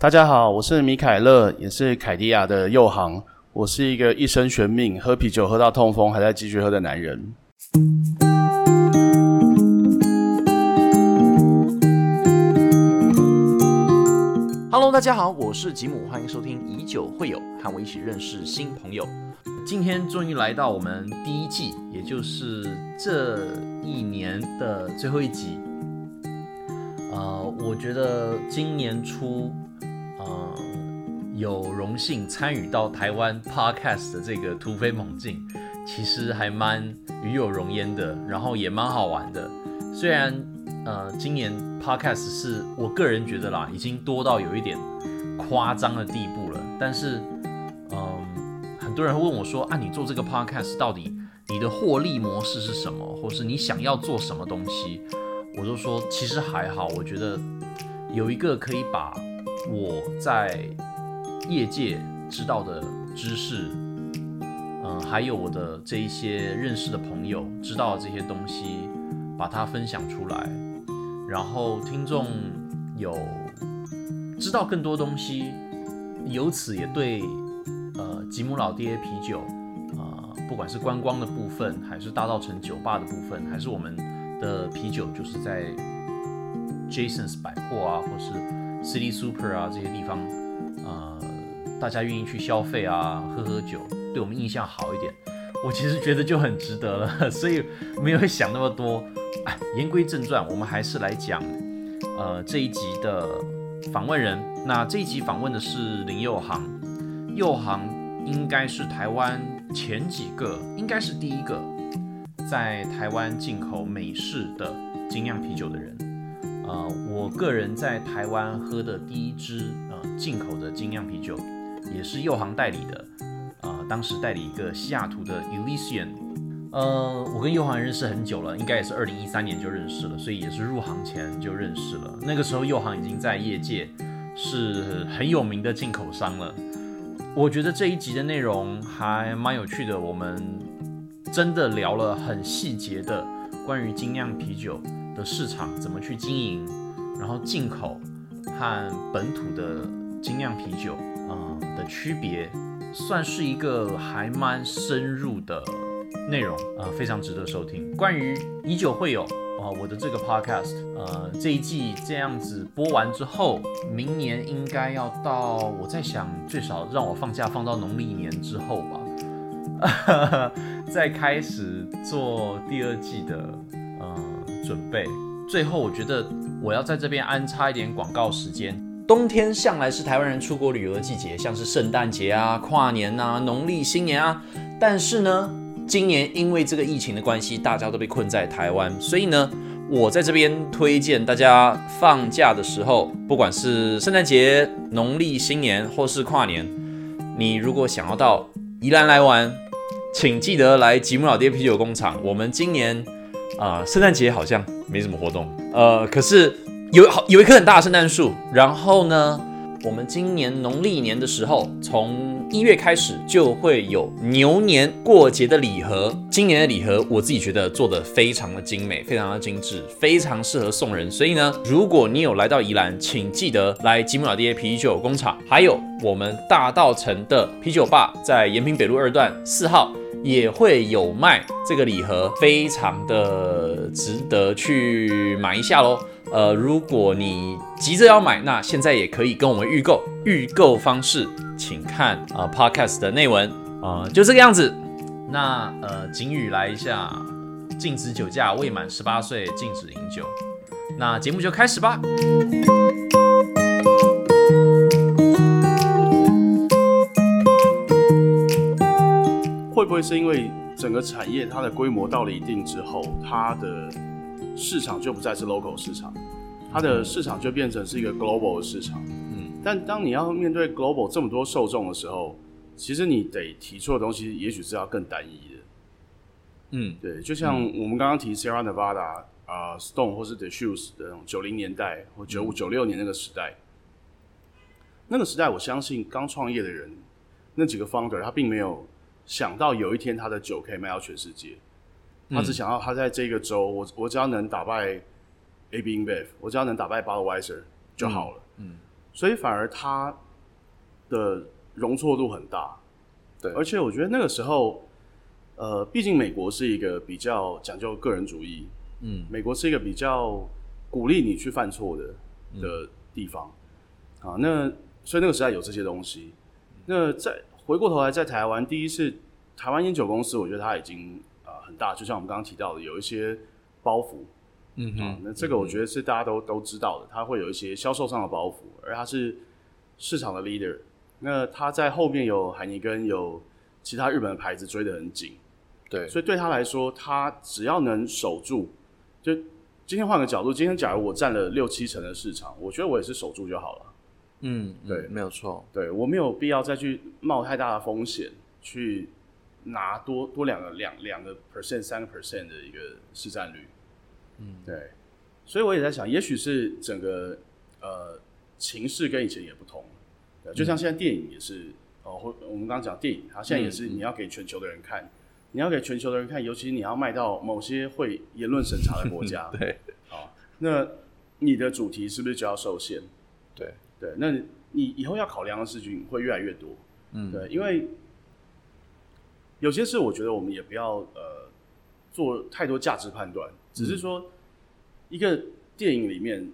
大家好，我是米凯勒，也是凯迪亚的右航。我是一个一生悬命、喝啤酒喝到痛风还在继续喝的男人。Hello，大家好，我是吉姆，欢迎收听以酒会友，和我一起认识新朋友。今天终于来到我们第一季，也就是这一年的最后一集。呃，我觉得今年初，呃，有荣幸参与到台湾 Podcast 的这个突飞猛进，其实还蛮与有荣焉的，然后也蛮好玩的。虽然呃，今年 Podcast 是我个人觉得啦，已经多到有一点夸张的地步了，但是，嗯，很多人问我说，啊，你做这个 Podcast 到底你的获利模式是什么，或是你想要做什么东西？我就说，其实还好，我觉得有一个可以把我在业界知道的知识，嗯，还有我的这一些认识的朋友知道这些东西，把它分享出来，然后听众有知道更多东西，由此也对呃吉姆老爹啤酒啊，不管是观光的部分，还是大道城酒吧的部分，还是我们。的啤酒就是在 Jason's 百货啊，或是 City Super 啊这些地方，呃，大家愿意去消费啊，喝喝酒，对我们印象好一点，我其实觉得就很值得了，所以没有想那么多。言归正传，我们还是来讲，呃，这一集的访问人。那这一集访问的是林佑航，佑航应该是台湾前几个，应该是第一个。在台湾进口美式的精酿啤酒的人，呃，我个人在台湾喝的第一支呃进口的精酿啤酒，也是右航代理的，呃，当时代理一个西雅图的 Elysian，呃，我跟右航认识很久了，应该也是二零一三年就认识了，所以也是入行前就认识了。那个时候右航已经在业界是很有名的进口商了。我觉得这一集的内容还蛮有趣的，我们。真的聊了很细节的关于精酿啤酒的市场怎么去经营，然后进口和本土的精酿啤酒啊的区别，算是一个还蛮深入的内容啊，非常值得收听。关于以酒会友啊，我的这个 podcast，呃，这一季这样子播完之后，明年应该要到，我在想最少让我放假放到农历年之后吧。在开始做第二季的呃准备。最后，我觉得我要在这边安插一点广告时间。冬天向来是台湾人出国旅游的季节，像是圣诞节啊、跨年啊、农历新年啊。但是呢，今年因为这个疫情的关系，大家都被困在台湾，所以呢，我在这边推荐大家放假的时候，不管是圣诞节、农历新年或是跨年，你如果想要到宜兰来玩。请记得来吉姆老爹啤酒工厂。我们今年啊，圣诞节好像没什么活动，呃，可是有好有一棵很大的圣诞树。然后呢，我们今年农历年的时候，从一月开始就会有牛年过节的礼盒。今年的礼盒，我自己觉得做的非常的精美，非常的精致，非常适合送人。所以呢，如果你有来到宜兰，请记得来吉姆老爹啤酒工厂。还有我们大道城的啤酒吧，在延平北路二段四号。也会有卖这个礼盒，非常的值得去买一下喽。呃，如果你急着要买，那现在也可以跟我们预购。预购方式，请看啊 Podcast 的内文啊，就这个样子。那呃，景宇来一下，禁止酒驾，未满十八岁禁止饮酒。那节目就开始吧。会不会是因为整个产业它的规模到了一定之后，它的市场就不再是 local 市场，它的市场就变成是一个 global 的市场。嗯，但当你要面对 global 这么多受众的时候，其实你得提出的东西也许是要更单一的。嗯，对，就像我们刚刚提 Sierra Nevada 啊，Stone 或是 The Shoes 的那种九零年代或九五九六年那个时代，那个时代我相信刚创业的人那几个 founder 他并没有。想到有一天他的酒可以卖到全世界，他只想要他在这个州，我我只要能打败 AB InBev，我只要能打败 Budweiser 就好了。嗯，所以反而他的容错度很大。对而且我觉得那个时候，呃，毕竟美国是一个比较讲究个人主义，嗯美国是一个比较鼓励你去犯错的的地方啊。那所以那个时代有这些东西。那在回过头来，在台湾，第一次台湾烟酒公司，我觉得他已经很大，就像我们刚刚提到的，有一些包袱啊。嗯哼，那这个我觉得是大家都都知道的，它会有一些销售上的包袱，而它是市场的 leader。那他在后面有海尼根，有其他日本的牌子追得很紧，对，所以对他来说，他只要能守住，就今天换个角度，今天假如我占了六七成的市场，我觉得我也是守住就好了。嗯，嗯对没有错，对我没有必要再去冒太大的风险去拿多多两个两两个 percent 三个 percent 的一个市占率。嗯，对，所以我也在想，也许是整个呃情势跟以前也不同，对就像现在电影也是哦，或我们刚刚讲电影，它现在也是你要给全球的人看，你要给全球的人看，尤其你要卖到某些会言论审查的国家，对。啊，那你的主题是不是就要受限？对，对，那你以后要考量的事情会越来越多。嗯。对，因为有些事我觉得我们也不要呃做太多价值判断，只是说一个电影里面，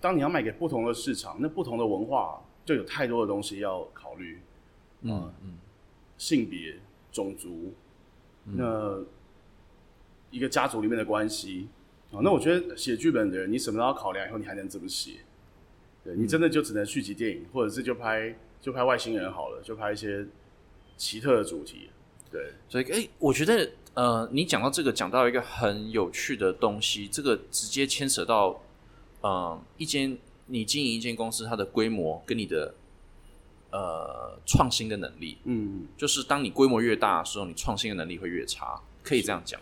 当你要卖给不同的市场，那不同的文化就有太多的东西要考虑，嗯嗯。性别、种族，那一个家族里面的关系啊，那我觉得写剧本的人，你什么都要考量，以后你还能怎么写？对你真的就只能续集电影，或者是就拍就拍外星人好了，就拍一些奇特的主题。对，所以，哎、我觉得，呃，你讲到这个，讲到一个很有趣的东西，这个直接牵扯到，呃，一间你经营一间公司，它的规模跟你的呃创新的能力，嗯，就是当你规模越大的时候，你创新的能力会越差，可以这样讲。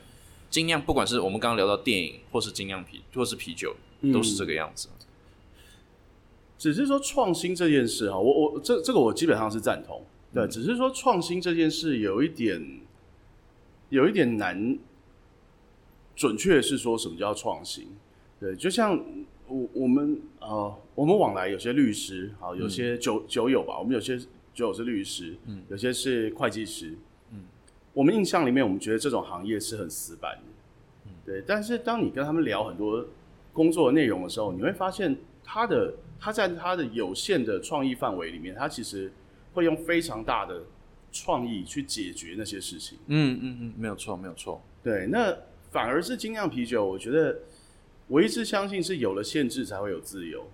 精酿，不管是我们刚刚聊到电影，或是精酿啤，或是啤酒，都是这个样子。只是说创新这件事哈，我我这这个我基本上是赞同，对，只是说创新这件事有一点有一点难，准确是说什么叫创新？对，就像我我们呃，我们往来有些律师，好，有些酒酒友吧，我们有些酒友是律师，嗯。有些是会计师，嗯，我们印象里面，我们觉得这种行业是很死板的，嗯，对，但是当你跟他们聊很多工作的内容的时候，你会发现他的他在他的有限的创意范围里面，他其实会用非常大的创意去解决那些事情。嗯嗯嗯，没有错，没有错。对，那反而是精酿啤酒，我觉得我一直相信是有了限制才会有自由。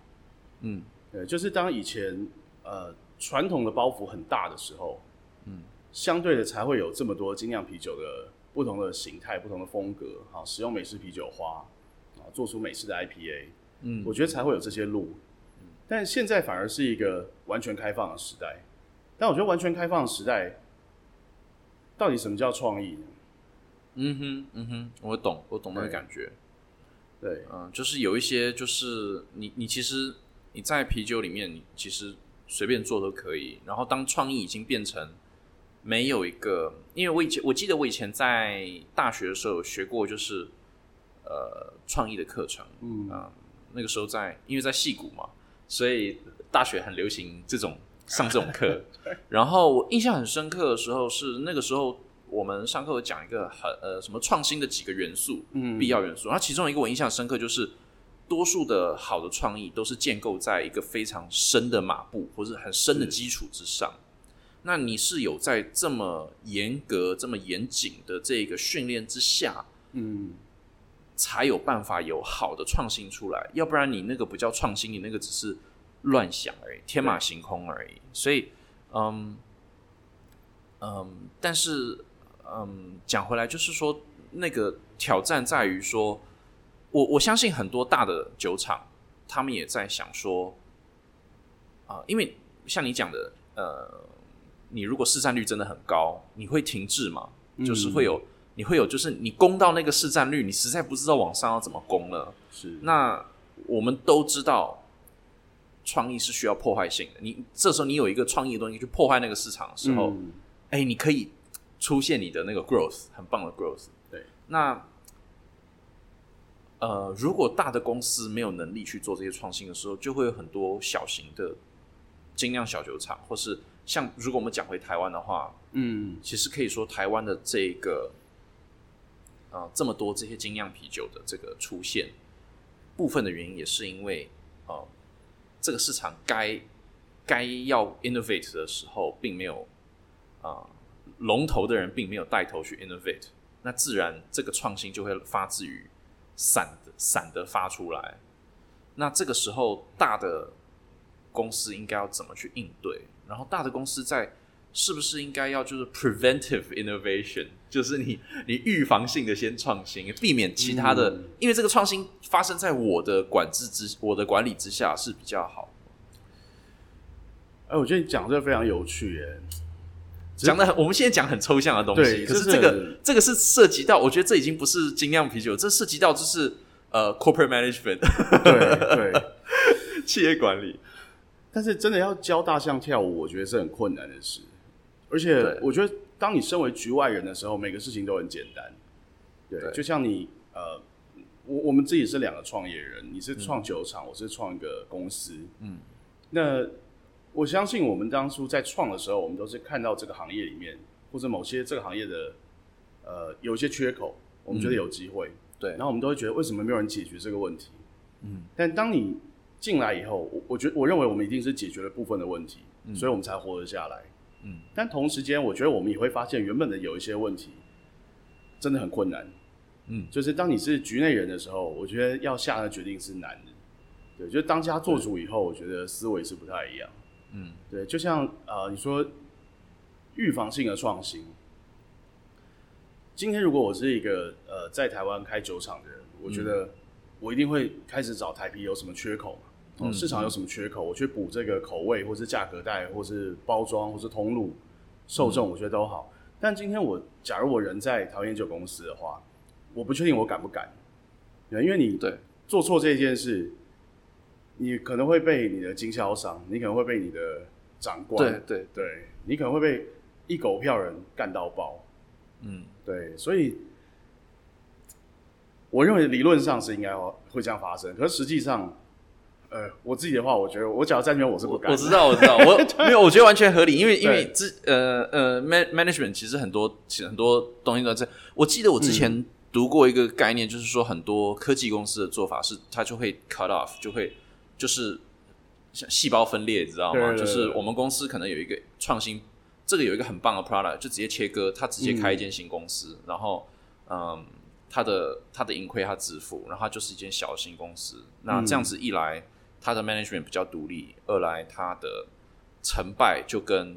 嗯对，就是当以前呃传统的包袱很大的时候，嗯，相对的才会有这么多精酿啤酒的不同的形态、不同的风格，好，使用美式啤酒花，啊，做出美式的 IPA，嗯我觉得才会有这些路。但现在反而是一个完全开放的时代。但我觉得完全开放的时代，到底什么叫创意呢？嗯哼嗯哼，我懂，我懂那个感觉。对，嗯，就是有一些，就是你你其实你在啤酒里面，你其实随便做都可以。然后当创意已经变成没有一个，因为我以前我记得我以前在大学的时候有学过，就是呃创意的课程。嗯啊、那个时候在因为在戏谷嘛，所以大学很流行这种上这种课。然后我印象很深刻的时候是那个时候我们上课有讲一个很呃什么创新的几个元素，嗯必要元素。然后其中一个我印象深刻就是，多数的好的创意都是建构在一个非常深的马步或者很深的基础之上。那你是有在这么严格、这么严谨的这个训练之下，嗯，才有办法有好的创新出来，要不然你那个不叫创新，你那个只是乱想而已，天马行空而已。所以，嗯嗯，但是嗯，讲回来就是说，那个挑战在于说，我我相信很多大的酒厂，他们也在想说，啊、因为像你讲的，呃，你如果市占率真的很高，你会停滞嘛？就是会有，你会有，就是你攻到那个市占率，你实在不知道往上要怎么攻了。是，那我们都知道，创意是需要破坏性的。你这时候你有一个创意的东西去破坏那个市场的时候，嗯哎、你可以出现你的那个 growth，很棒的 growth。对，那呃，如果大的公司没有能力去做这些创新的时候，就会有很多小型的精酿小酒厂，或是像如果我们讲回台湾的话，嗯，其实可以说台湾的这个啊、呃这么多这些精酿啤酒的这个出现，部分的原因也是因为呃这个市场该该要 innovate 的时候，并没有啊、龙头的人并没有带头去 innovate，那自然这个创新就会发自于散的散的发出来。那这个时候，大的公司应该要怎么去应对？然后大的公司在是不是应该要就是 preventive innovation，就是你你预防性的先创新，避免其他的，嗯因为这个创新发生在我的管制之我的管理之下是比较好。哎，我觉得你讲这个非常有趣，耶。讲的我们现在讲很抽象的东西，就是可是这个这个是涉及到，我觉得这已经不是精酿啤酒，这涉及到就是呃 corporate management 对对。企业管理。但是真的要教大象跳舞，我觉得是很困难的事。而且我觉得，当你身为局外人的时候，每个事情都很简单。对，对就像你呃，我我们自己是两个创业人，你是创酒厂，我是创一个公司。嗯，那我相信我们当初在创的时候，我们都是看到这个行业里面或者某些这个行业的呃有一些缺口，我们觉得有机会。对然后我们都会觉得为什么没有人解决这个问题？嗯，但当你进来以后，我我觉我认为我们一定是解决了部分的问题，所以我们才活得下来。嗯，但同时间，我觉得我们也会发现原本的有一些问题真的很困难。嗯就是当你是局内人的时候，我觉得要下的决定是难的。对，就是当家做主以后，我觉得思维是不太一样。嗯对，就像呃，你说预防性的创新。今天如果我是一个呃在台湾开酒厂的人，我觉得我一定会开始找台啤有什么缺口嘛，哦，嗯市场有什么缺口，我去补这个口味，或是价格带，或是包装，或是通路、受众，我觉得都好。但今天我假如我人在桃园酒公司的话，我不确定我敢不敢，对，因为你对。做错这件事，你可能会被你的经销商，你可能会被你的长官，对对，对你可能会被一狗票人干到爆，嗯。对，所以我认为理论上是应该会这样发生，可是实际上，呃，我自己的话，我觉得我只要在那边我是不敢，我我知道，我知道，我 没有，我觉得完全合理，因为因为之呃呃，man management 其实很多其实很多东西都在这。我记得我之嗯前读过一个概念，就是说很多科技公司的做法是，它就会 cut off，就会就是像细胞分裂，你知道吗？对对对就是我们公司可能有一个创新，这个有一个很棒的 product，就直接切割，它直接开一间新公司，然后嗯。它的它的盈亏它自负，然后它就是一间小型公司。那这样子一来，它的 management 比较独立；二来，他的成败就跟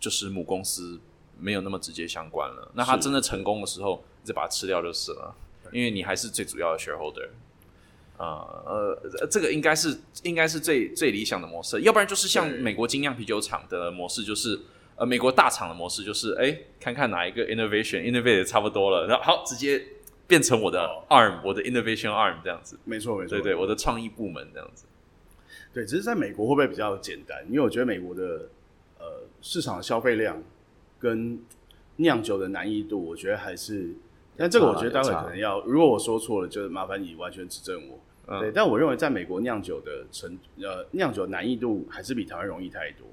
就是母公司没有那么直接相关了。那他真的成功的时候，你再把它吃掉就是了，因为你还是最主要的 shareholder。呃呃，这个应该是应该是最最理想的模式，要不然就是像美国精酿啤酒厂的模式，就是呃美国大厂的模式，就是哎看看哪一个 innovation innovate 得差不多了，然后好直接变成我的哦。arm，、我的 innovation arm 这样子，没错没错，对对，我的创意部门这样子。对，只是在美国会不会比较简单？因为我觉得美国的呃市场消费量跟酿酒的难易度，我觉得还是，但这个我觉得待会可能要，如果我说错了，就麻烦你完全指正我。嗯对，但我认为在美国酿酒的成呃酿酒难易度还是比台湾容易太多。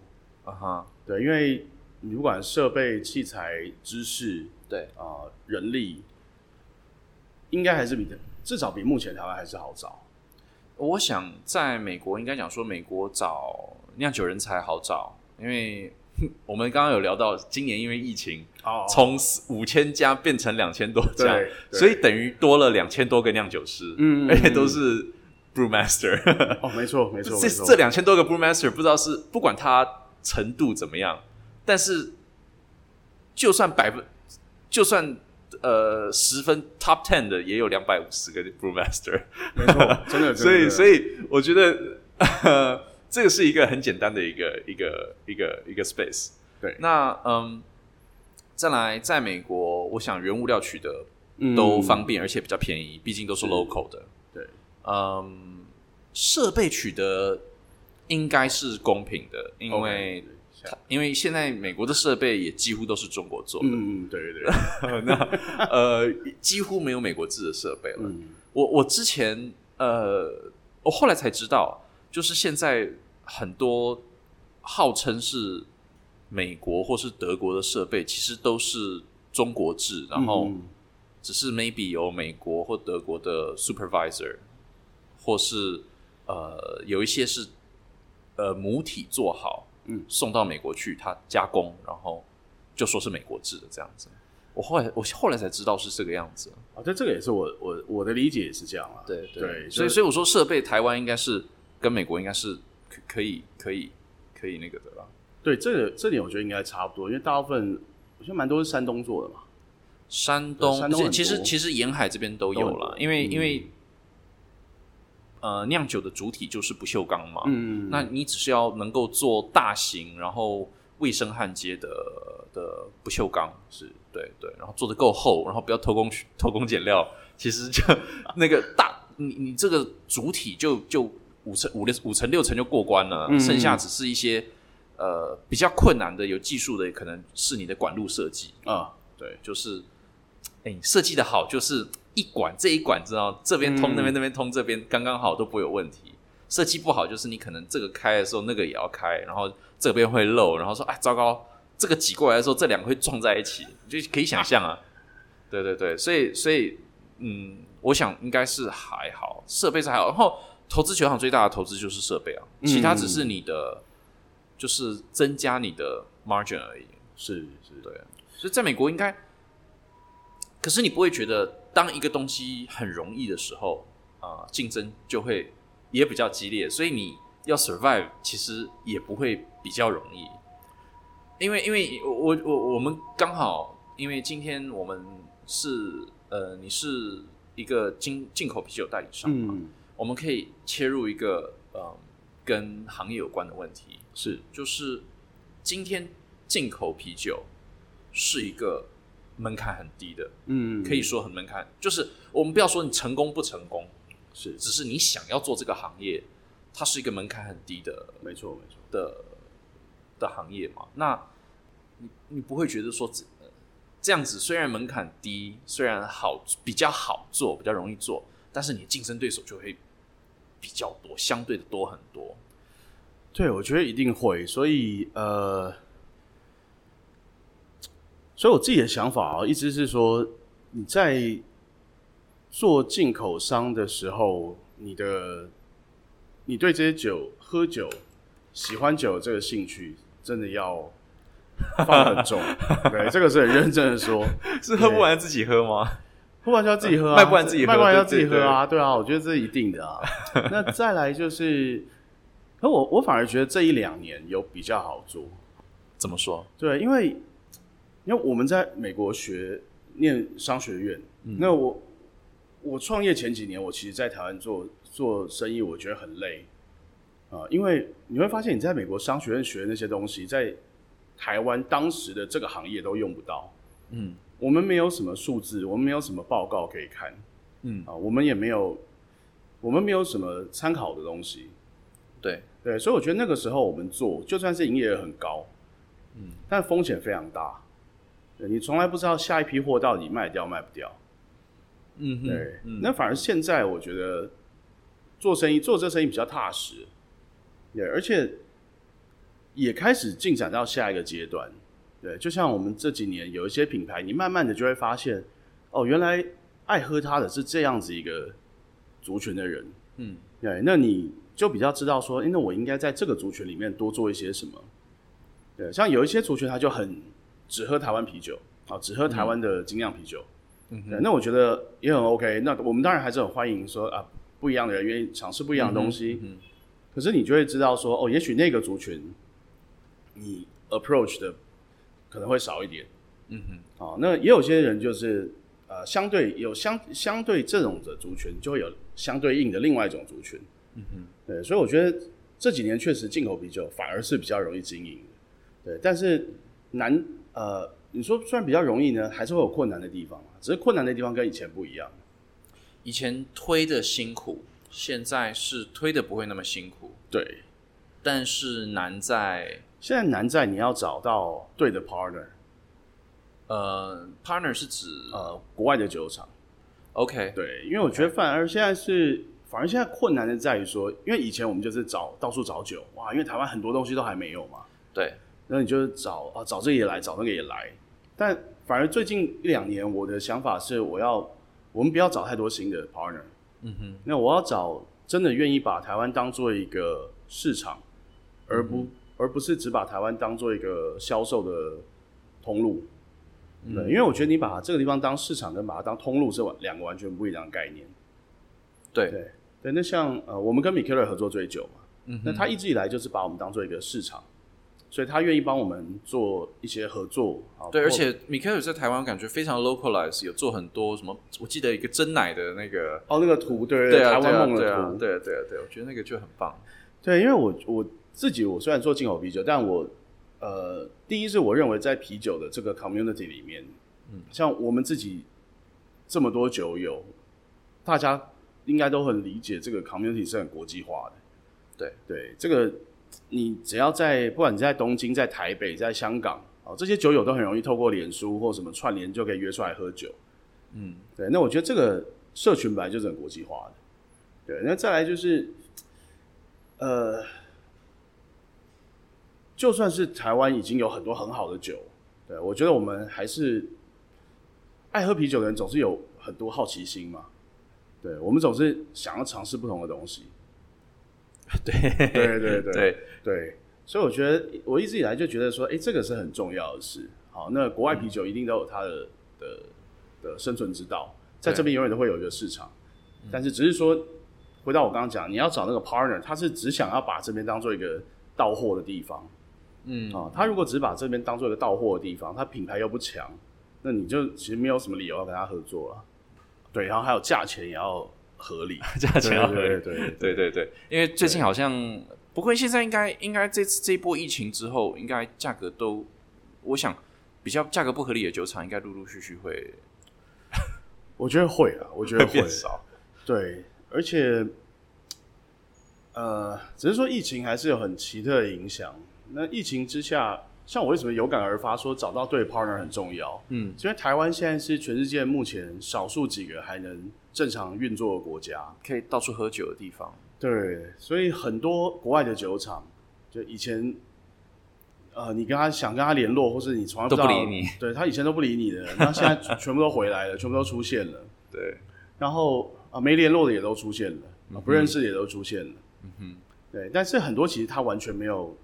啊哈，对，因为你不管设备、器材、知识对，啊、人力，应该还是比至少比目前台湾还是好找。我想在美国应该讲说，美国找酿酒人才好找，因为 我们刚刚有聊到，今年因为疫情，哦从五千家变成两千多家对，所以等于多了两千多个酿酒师，嗯嗯而且都是 brewmaster。哦，没错没错，这这两千多个 brewmaster 不知道是不管他程度怎么样，但是就算百分，就算呃十分 top ten 的也有两百五十个 brewmaster，没错，真的，所以所以以我觉得、呃、这个是一个很简单的一个一个一个一个 space。对。那嗯，再来在美国，我想原物料取得嗯。都方便，而且比较便宜，毕竟都是 local 的。对，嗯，设备取得应该是公平的，因为因为现在美国的设备也几乎都是中国做的，嗯嗯，对对对，那呃几乎没有美国制的设备了。嗯。我我之前呃，我后来才知道，就是现在很多号称是美国或是德国的设备，其实都是中国制，然后嗯。只是 maybe 有美国或德国的 supervisor，或是呃有一些是呃母体做好，嗯，送到美国去，他加工，然后就说是美国制的这样子。我后来我后来才知道是这个样子，啊，对，这个也是我我我的理解也是这样啊。对对所以所以我说设备台湾应该是跟美国应该是可可以可以可以那个的啦。对，这个这点我觉得应该差不多，因为大部分我觉得蛮多是山东做的嘛。山东，山东其实其实沿海这边都有了，因为、嗯因为呃酿酒的主体就是不锈钢嘛，嗯，那你只是要能够做大型，然后卫生焊接的的不锈钢，是对对，然后做的够厚，然后不要偷工偷工减料，其实就那个大你你这个主体就就五层五六五层六层就过关了，嗯剩下只是一些呃比较困难的有技术的，可能是你的管路设计，啊，对，就是，哎、你设计的好，就是一管这一管，知道这边通嗯那边那边通这边刚刚好都不会有问题。设计不好，就是你可能这个开的时候那个也要开，然后这边会漏，然后说哎糟糕，这个挤过来的时候这两个会撞在一起，就可以想象啊。对对对，所以所以嗯，我想应该是还好，设备是还好。然后投资球场最大的投资就是设备啊，其他只是你的、就是增加你的 margin 而已。是是，对，所以在美国应该，可是你不会觉得当一个东西很容易的时候，啊、竞争就会也比较激烈，所以你要 survive 其实也不会比较容易，因为因为我我我们刚好，因为今天我们是呃，你是一个进进口啤酒代理商嘛，嗯，我们可以切入一个呃跟行业有关的问题，是。就是今天进口啤酒是一个门槛很低的，嗯，可以说很门槛。就是我们不要说你成功不成功，是只是你想要做这个行业，它是一个门槛很低的没错没错，的的行业嘛。那你你不会觉得说这呃这样子虽然门槛低，虽然好比较好做，比较容易做，但是你的竞争对手就会比较多，相对的多很多。对，我觉得一定会，所以呃，所以我自己的想法啊，一直是说你在做进口商的时候，你的你对这些酒、喝酒、喜欢酒这个兴趣，真的要放得很重。对，这个是很认真的说，是喝不完自己喝吗？喝完就要自己喝、啊，卖不完自己喝卖不完要自己喝啊，对啊，我觉得这是一定的啊。那再来就是，可我我反而觉得这一两年有比较好做，怎么说？对，因为因为我们在美国学念商学院，嗯。那我我创业前几年，我其实在台湾做做生意，我觉得很累。啊、因为你会发现你在美国商学院学的那些东西，在台湾当时的这个行业都用不到。嗯。我们没有什么数字，我们没有什么报告可以看。嗯，啊，我们也没有，我们没有什么参考的东西。对，对，所以我觉得那个时候我们做，就算是营业额很高，嗯，但风险非常大。对你从来不知道下一批货到底卖掉卖不掉。嗯对，嗯那反而现在我觉得做生意做这生意比较踏实，对，而且也开始进展到下一个阶段。对，就像我们这几年有一些品牌，你慢慢的就会发现，哦，原来爱喝它的是这样子一个族群的人。嗯对，那你就比较知道说，诶那我应该在这个族群里面多做一些什么。对，像有一些族群他就很只喝台湾啤酒，啊，只喝台湾的精酿啤酒。嗯对，那我觉得也很 OK。那我们当然还是很欢迎说啊，不一样的人愿意尝试不一样的东西。嗯可是你就会知道说，哦，也许那个族群你 approach 的可能会少一点。嗯哼，啊，那也有些人就是呃，相对有相相对这种的族群，就会有相对应的另外一种族群。嗯哼，对，所以我觉得这几年确实进口啤酒反而是比较容易经营的。对，但是难呃，你说虽然比较容易呢，还是会有困难的地方嘛。只是困难的地方跟以前不一样。以前推的辛苦，现在是推的不会那么辛苦，对，但是难在现在难在你要找到对的 partner，呃，partner 是指呃，国外的酒厂。OK，对，因为我觉得反而现在是反而现在困难的在于说，因为以前我们就是找到处找酒，哇，因为台湾很多东西都还没有嘛，对，然后你就是找啊找这个也来，找那个也来，但反而最近一两年，我的想法是，我要我们不要找太多新的 partner，嗯哼，那我要找真的愿意把台湾当做一个市场，而不、而不是只把台湾当做一个销售的通路。对，因为我觉得你把这个地方当市场跟把它当通路是完两个完全不一样的概念。对，对对，那像呃，我们跟米克瑞合作最久嘛，嗯那他一直以来就是把我们当做一个市场，所以他愿意帮我们做一些合作啊。对，而且米开尔在台湾感觉非常 localize，有做很多什么，我记得一个真奶的那个，哦那个图，对对啊，台湾梦的图，对啊，对啊，对啊，我觉得那个就很棒。对，因为我我自己我虽然做进口啤酒，但我呃，第一是我认为在啤酒的这个 community 里面，嗯，像我们自己这么多酒友，大家应该都很理解这个 community 是很国际化的。对对，这个你只要在不管你在东京、在台北、在香港哦，这些酒友都很容易透过脸书或什么串联就可以约出来喝酒。嗯，对，那我觉得这个社群本来就是很国际化的。对，那再来就是，呃，就算是台湾已经有很多很好的酒，对我觉得我们还是爱喝啤酒的人总是有很多好奇心嘛。对，我们总是想要尝试不同的东西。对，对对对对，对，所以我觉得我一直以来就觉得说，哎、这个是很重要的事。好，那国外啤酒一定都有它的的的生存之道，在这边永远都会有一个市场。但是只是说，回到我刚刚讲，你要找那个 partner，他是只想要把这边当做一个到货的地方嗯，啊。他如果只把这边当做一个到货的地方，他品牌又不强，那你就其实没有什么理由要跟他合作了。对，然后还有价钱也要合理，价钱要合理对对对对对对，因为最近好像，不过现在应该应该这次这一波疫情之后，应该价格都，我想比较价格不合理的酒厂，应该陆陆续续会 我觉得会啊，我觉得 会变少。对，而且，呃，只是说疫情还是有很奇特的影响。那疫情之下，像我为什么有感而发说找到对 partner 很重要？嗯，因为台湾现在是全世界目前少数几个还能正常运作的国家。可以到处喝酒的地方。对，所以很多国外的酒厂，就以前，呃，你跟他想跟他联络，或是你从来都不理你，对他以前都不理你的，那现在全部都回来了，全部都出现了。对，然后啊，没联络的也都出现了，啊，不认识的也都出现了，嗯哼，对。但是很多其实他完全没有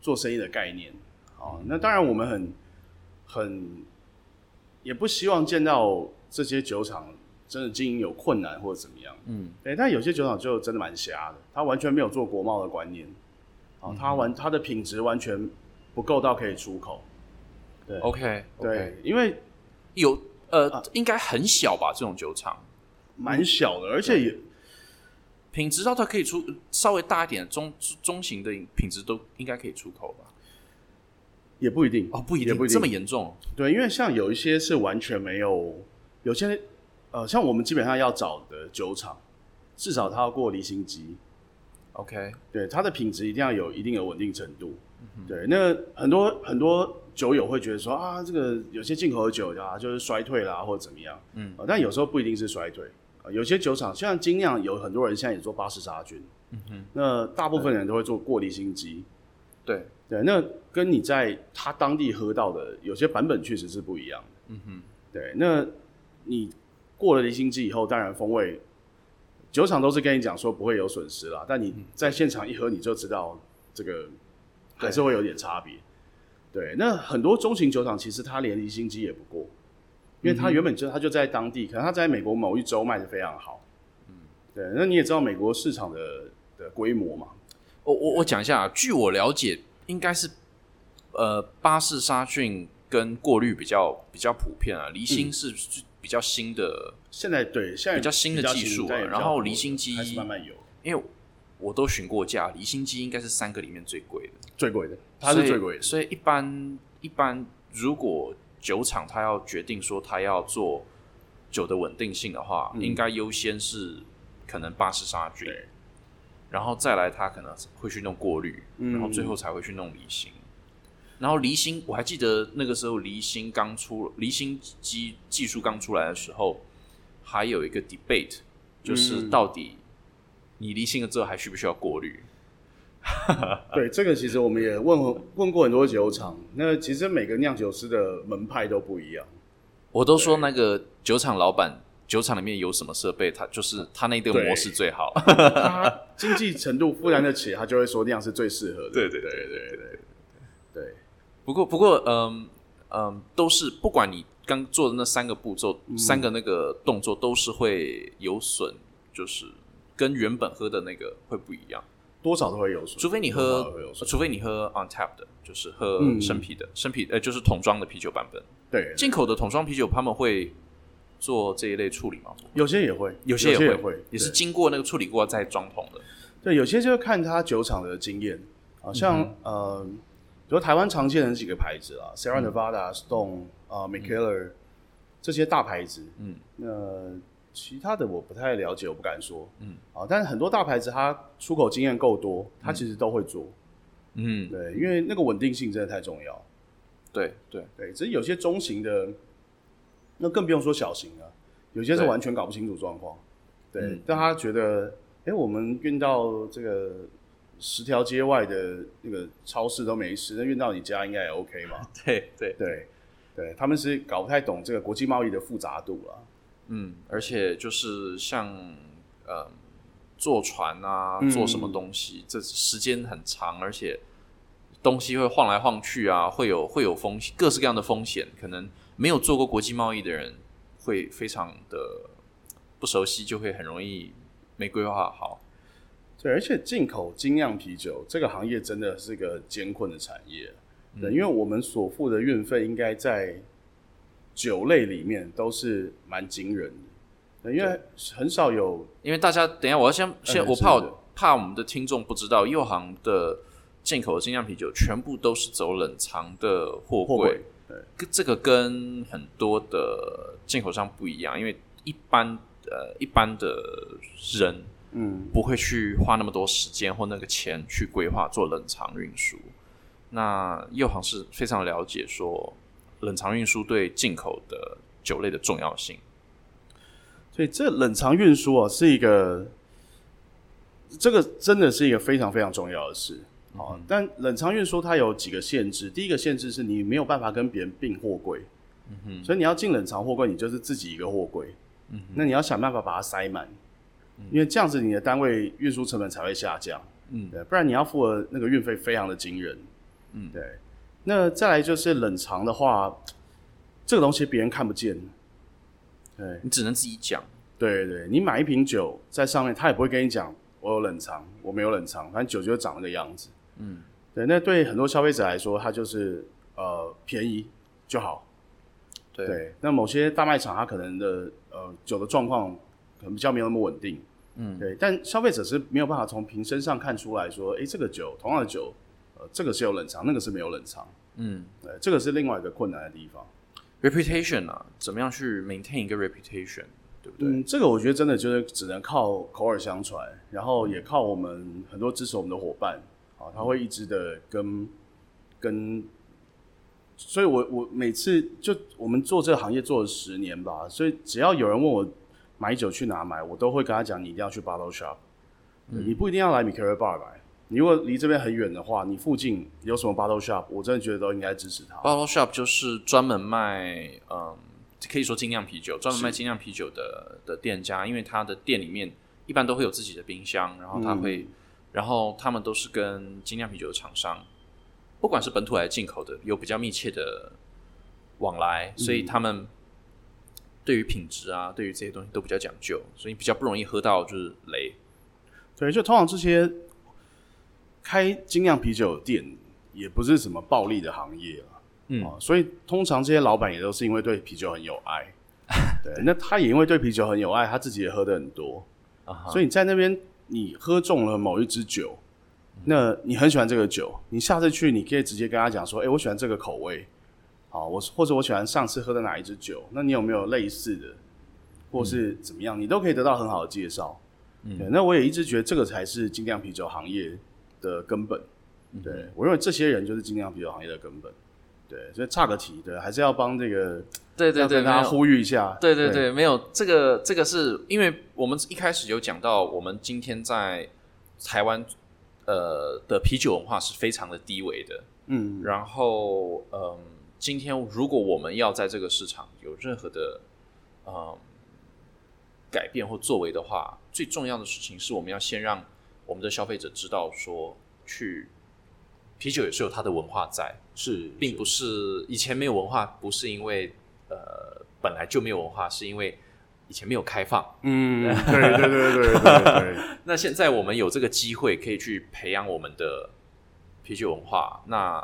做生意的概念，哦，那当然我们很很也不希望见到这些酒厂真的经营有困难或者怎么样，嗯，对。但有些酒厂就真的蛮瞎的，他完全没有做国贸的观念，啊，他完他的品质完全不够到可以出口，对 OK，对，因为有呃，啊应该很小吧？这种酒厂蛮小的，而且也品质到它可以出稍微大一点中中型的品质都应该可以出口吧？也不一定哦，不一定不一定这么严重。对，因为像有一些是完全没有，有些呃，像我们基本上要找的酒厂，至少它要过离心机，OK，对它的品质一定要有一定的稳定程度。嗯对，那很多很多酒友会觉得说啊，这个有些进口的酒啊，就是衰退啦，或者怎么样。嗯呃但有时候不一定是衰退。呃有些酒厂像精酿，有很多人现在也做巴氏杀菌。嗯哼，那大部分人都会做过离心机。对，对，那跟你在他当地喝到的有些版本确实是不一样的。嗯哼，对，那你过了离心机以后，当然风味，酒厂都是跟你讲说不会有损失啦，但你在现场一喝，你就知道这个还是会有点差别。对，那很多中型酒厂其实它连离心机也不过，因为它原本就它就在当地，可能它在美国某一州卖的非常好。嗯，对，那你也知道美国市场的的规模嘛，我我我讲一下啊，据我了解，应该是呃巴氏杀菌跟过滤比较比较普遍啊，离心是是比较新的，现在对现在比较新的技术然后离心机开始慢慢有因为我都询过价，离心机应该是三个里面最贵的，最贵的，它是最贵的。所以所以一般一般如果酒厂它要决定说它要做酒的稳定性的话，嗯应该优先是可能巴氏杀菌，然后再来它可能会去弄过滤，嗯然后最后才会去弄离心。然后离心，我还记得那个时候离心刚出，离心机技术刚出来的时候，还有一个 debate，就是嗯到底你离心了之后还需不需要过滤？对，这个其实我们也问问过很多酒厂，那其实每个酿酒师的门派都不一样。我都说那个酒厂老板，酒厂里面有什么设备，他就是他那个模式最好。他经济程度负担得起，他就会说那样是最适合的。对对对对对。不过不过，嗯嗯，都是不管你刚做的那三个步骤，三个那个动作都是会有损，就是跟原本喝的那个会不一样。多少都会有损，除非你喝，除非你喝 on tap 的，就是喝生啤的，生啤呃就是桶装的啤酒版本。对，进口的桶装啤酒他们会做这一类处理吗？有些也会，有些也会，也是经过那个处理过再装桶的。对，有些就是看他酒厂的经验好，像呃，比如台湾常见的几个牌子啊，Sierra Nevada、Stone 啊、McKellar 这些大牌子，嗯，那。其他的我不太了解，我不敢说。嗯，啊，但是很多大牌子它出口经验够多，它其实都会做。嗯，对，因为那个稳定性真的太重要。对对对，只是有些中型的，那更不用说小型了，有些是完全搞不清楚状况。对，但他觉得，哎，我们运到这个十条街外的那个超市都没事，那运到你家应该也 OK 嘛？对对对对，他们是搞不太懂这个国际贸易的复杂度了。嗯，而且就是像呃坐船啊，做什么东西，这时间很长，而且东西会晃来晃去啊，会有会有风险，各式各样的风险，可能没有做过国际贸易的人会非常的不熟悉，就会很容易没规划好。对，而且进口精酿啤酒这个行业真的是个艰困的产业，对，因为我们所付的运费应该在。酒类里面都是蛮惊人的，因为很少有，因为大家等一下，我要先先，我怕怕我们的听众不知道，右行的进口的精酿啤酒全部都是走冷藏的货柜，对，这个跟很多的进口商不一样，因为一般呃一般的人嗯。不会去花那么多时间或那个钱去规划做冷藏运输，那右行是非常了解说。冷藏运输对进口的酒类的重要性，所以这冷藏运输啊是一个，这个真的是一个非常非常重要的事。好。但冷藏运输它有几个限制，第一个限制是你没有办法跟别人并货柜，嗯哼，所以你要进冷藏货柜，你就是自己一个货柜，嗯，那你要想办法把它塞满，因为这样子你的单位运输成本才会下降，嗯，对，不然你要付的那个运费非常的惊人，嗯，对。那再来就是冷藏的话，这个东西别人看不见，对你只能自己讲。对对，你买一瓶酒在上面，他也不会跟你讲我有冷藏，我没有冷藏，反正酒就长那个样子。嗯，对，那对很多消费者来说，它就是呃便宜就好。对，那某些大卖场它可能的呃酒的状况可能比较没有那么稳定。嗯，对，但消费者是没有办法从瓶身上看出来说，哎，这个酒同样的酒。呃这个是有冷藏，那个是没有冷藏。嗯，对，这个是另外一个困难的地方。reputation 啊，怎么样去 maintain 一个 reputation，对不对？嗯，这个我觉得真的就是只能靠口耳相传，然后也靠我们很多支持我们的伙伴啊，他会一直的跟跟。所以我我每次就我们做这个行业做了十年吧，所以只要有人问我买酒去哪买，我都会跟他讲，你一定要去 bottle shop，你不一定要来米克尔 bar 买。你如果离这边很远的话，你附近有什么 bottle shop，我真的觉得都应该支持他。bottle shop 就是专门卖，嗯，可以说精酿啤酒，专门卖精酿啤酒的的店家，因为他的店里面一般都会有自己的冰箱，然后他会，然后他们都是跟精酿啤酒的厂商，不管是本土还是进口的，有比较密切的往来，所以他们对于品质啊，对于这些东西都比较讲究，所以比较不容易喝到就是雷。对，就通常这些。开精酿啤酒店也不是什么暴利的行业啊，嗯，所以通常这些老板也都是因为对啤酒很有爱，对，那他也因为对啤酒很有爱，他自己也喝的很多，所以你在那边你喝中了某一支酒，那你很喜欢这个酒，你下次去你可以直接跟他讲说，哎，我喜欢这个口味，好，我或者我喜欢上次喝的哪一支酒，那你有没有类似的，或是怎么样，你都可以得到很好的介绍，嗯，那我也一直觉得这个才是精酿啤酒行业。的根本，对我认为这些人就是精酿啤酒行业的根本。对，所以差个题，对，还是要帮这个对对对，跟大家呼吁一下。对对对，没有这个这个是因为我们一开始有讲到，我们今天在台湾呃的啤酒文化是非常的低微的，嗯，然后嗯，今天如果我们要在这个市场有任何的嗯改变或作为的话，最重要的事情是我们要先让我们的消费者知道说，去啤酒也是有它的文化在，是，并不是以前没有文化，不是因为呃本来就没有文化，是因为以前没有开放。嗯，对对对对对对对，那现在我们有这个机会，可以去培养我们的啤酒文化。那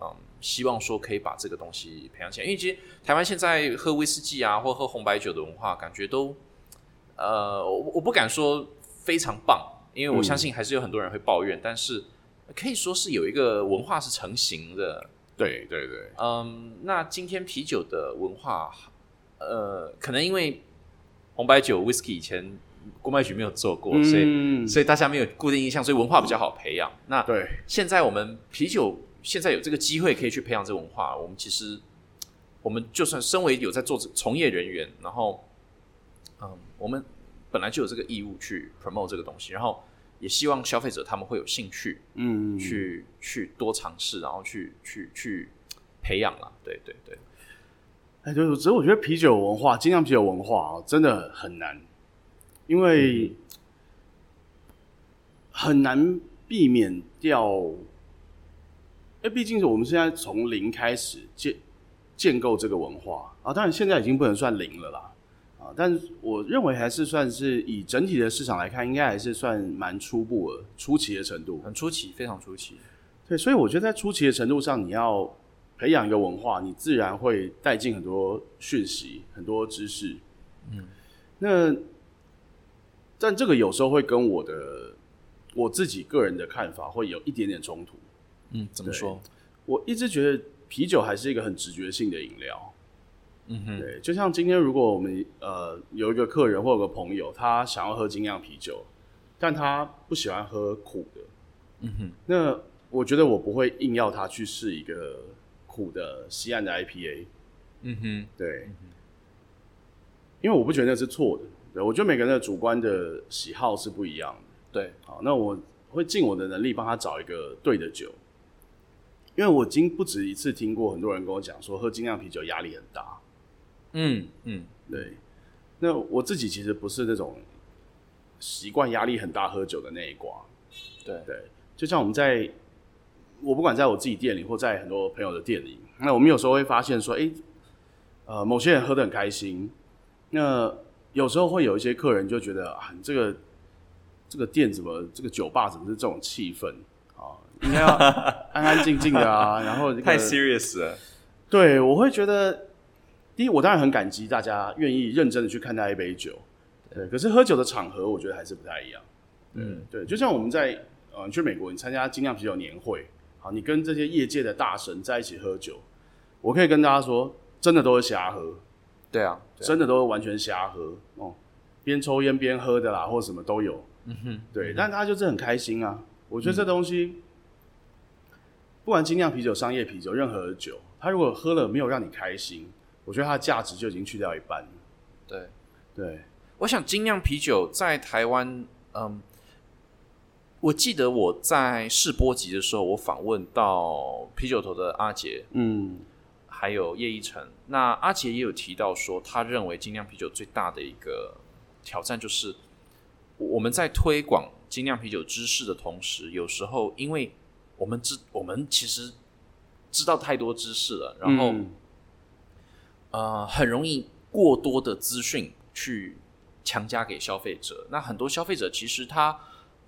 嗯，希望说可以把这个东西培养起来，因为其实台湾现在喝威士忌啊，或喝红白酒的文化，感觉都呃，我我不敢说非常棒，因为我相信还是有很多人会抱怨，但是可以说是有一个文化是成型的。对对对，嗯，那今天啤酒的文化，呃，可能因为红白酒 whisky 以前国卖局没有做过，所以嗯，所以大家没有固定印象，所以文化比较好培养。那对，现在我们啤酒现在有这个机会可以去培养这个文化，我们其实我们就算身为有在做这从业人员，然后嗯，我们本来就有这个义务去 promote 这个东西，然后也希望消费者他们会有兴趣嗯，去、去多尝试，然后去去去培养了。对对对，哎，就是，只是我觉得啤酒文化，精酿啤酒文化啊，真的很难，因为很难避免掉。因为毕竟是我们现在从零开始建建构这个文化啊，当然现在已经不能算零了啦，啊，但是我认为还是算是以整体的市场来看，应该还是算蛮初步的初期的程度。很初期，非常初期。对，所以我觉得在初期的程度上，你要培养一个文化，你自然会带进很多讯息、很多知识。嗯，那但这个有时候会跟我的我自己个人的看法会有一点点冲突。嗯，怎么说？我一直觉得啤酒还是一个很直觉性的饮料。嗯哼，对，就像今天如果我们呃有一个客人或有个朋友，他想要喝精酿啤酒，但他不喜欢喝苦的，嗯哼，那我觉得我不会硬要他去试一个苦的西岸的 IPA，嗯哼，对，因为我不觉得那是错的，对我觉得每个人的主观的喜好是不一样的。对，好，那我会尽我的能力帮他找一个对的酒，因为我已经不止一次听过很多人跟我讲说喝精酿啤酒压力很大，嗯嗯。对，那我自己其实不是那种习惯压力很大喝酒的那一挂，对。对，就像我们在，我不管在我自己店里或在很多朋友的店里，那我们有时候会发现说，哎、呃，某些人喝得很开心，那有时候会有一些客人就觉得啊，你这个这个店怎么，这个酒吧怎么是这种气氛？啊？应该要 安安静静的啊，然后、这个、太 serious 了。对，我会觉得，第一，我当然很感激大家愿意认真的去看待一杯酒，对，可是喝酒的场合，我觉得还是不太一样。嗯，对，就像我们在呃，你去美国，你参加精酿啤酒年会，好，你跟这些业界的大神在一起喝酒，我可以跟大家说，真的都是瞎喝，对啊，对啊真的都是完全瞎喝哦，边抽烟边喝的啦，或什么都有。嗯哼，对，但他就是很开心啊。我觉得这东西，不管精酿啤酒、商业啤酒，任何的酒，它如果喝了没有让你开心，我觉得它的价值就已经去掉一半了。对。对，我想精酿啤酒在台湾，嗯，我记得我在试播集的时候，我访问到啤酒头的阿杰，嗯还有叶一成。那阿杰也有提到说，他认为精酿啤酒最大的一个挑战就是，我们在推广精酿啤酒知识的同时，有时候因为我们知我们其实知道太多知识了，然后、嗯呃，很容易过多的资讯去强加给消费者。那很多消费者其实他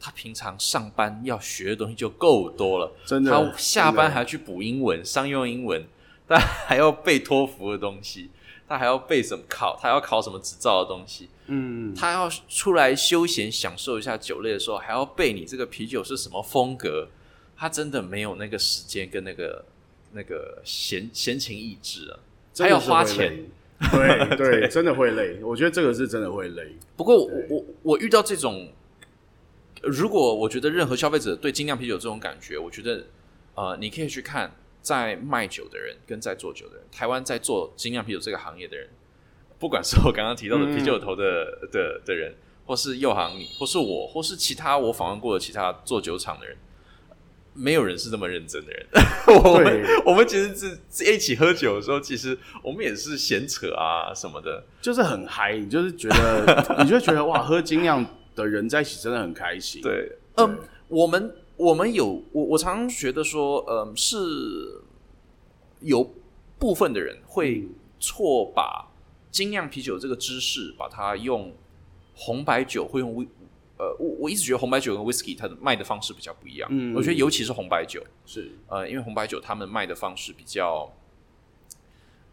他平常上班要学的东西就够多了，真的，他下班还要去补英文、商用英文，他还要背托福的东西，他还要背什么考，他要考什么执照的东西，嗯，他要出来休闲享受一下酒类的时候，还要背你这个啤酒是什么风格，他真的没有那个时间跟那个那个闲闲情逸致啊。还要花会累。对对，真的会累。我觉得这个是真的会累。不过我我我遇到这种，如果我觉得任何消费者对精酿啤酒这种感觉，我觉得呃，你可以去看在卖酒的人跟在做酒的人，台湾在做精酿啤酒这个行业的人，不管是我刚刚提到的啤酒头的、的的人，或是右行你，或是我，或是其他我访问过的其他做酒厂的人，没有人是这么认真的人。我们对我们其实是是一起喝酒的时候，其实我们也是闲扯啊什么的。就是很嗨，你就是觉得，你就觉得哇，喝精酿的人在一起真的很开心。对，嗯，我们我们有我我常常觉得说，嗯，是有部分的人会错把精酿啤酒这个知识，把它用红白酒会用威。呃，我我一直觉得红白酒跟 whisky 它的卖的方式比较不一样。嗯我觉得尤其是红白酒，是，呃，因为红白酒他们卖的方式比较，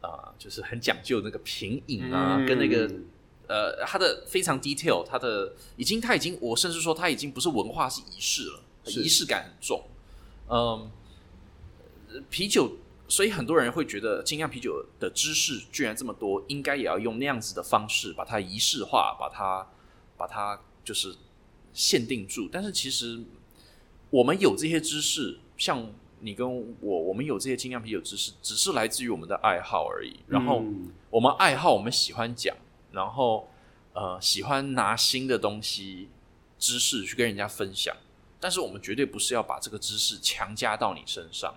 啊、就是很讲究那个品饮啊，嗯跟那个呃，它的非常 detail，它的已经它已经，我甚至说它已经不是文化，是仪式了，仪式感很重。嗯，呃啤酒，所以很多人会觉得精酿啤酒的知识居然这么多，应该也要用那样子的方式把它仪式化，把它把它就是限定住。但是其实我们有这些知识，像你跟我，我们有这些精酿啤酒知识，只是来自于我们的爱好而已。然后嗯我们爱好，我们喜欢讲，然后呃喜欢拿新的东西、知识去跟人家分享。但是我们绝对不是要把这个知识强加到你身上，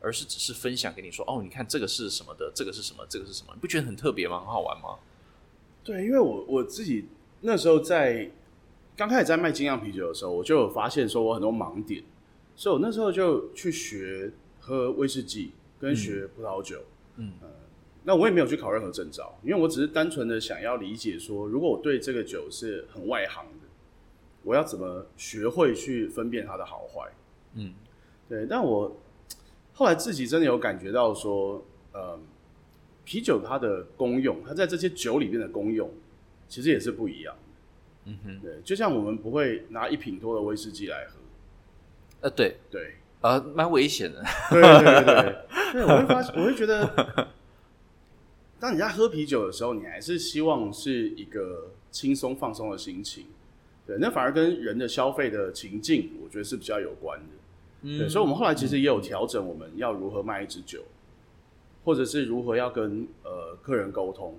而是只是分享给你说，哦，你看这个是什么的，这个是什么，这个是什么，你不觉得很特别吗？很好玩吗？对，因为我我自己那时候在刚开始在卖精酿啤酒的时候，我就有发现说我很多盲点，所以我那时候就去学喝威士忌跟学葡萄酒。嗯呃那我也没有去考任何证照，因为我只是单纯的想要理解说，如果我对这个酒是很外行的，我要怎么学会去分辨它的好坏。嗯对，但我后来自己真的有感觉到说，呃，啤酒它的功用，它在这些酒里面的功用，其实也是不一样的。嗯哼，对，就像我们不会拿一品多的威士忌来喝，呃，对，对，呃，蛮危险的。对对对对 对，我会发，我会觉得，当你在喝啤酒的时候，你还是希望是一个轻松放松的心情。对，那反而跟人的消费的情境，我觉得是比较有关的。对，所以我们后来其实也有调整，我们要如何卖一支酒，或者是如何要跟呃客人沟通。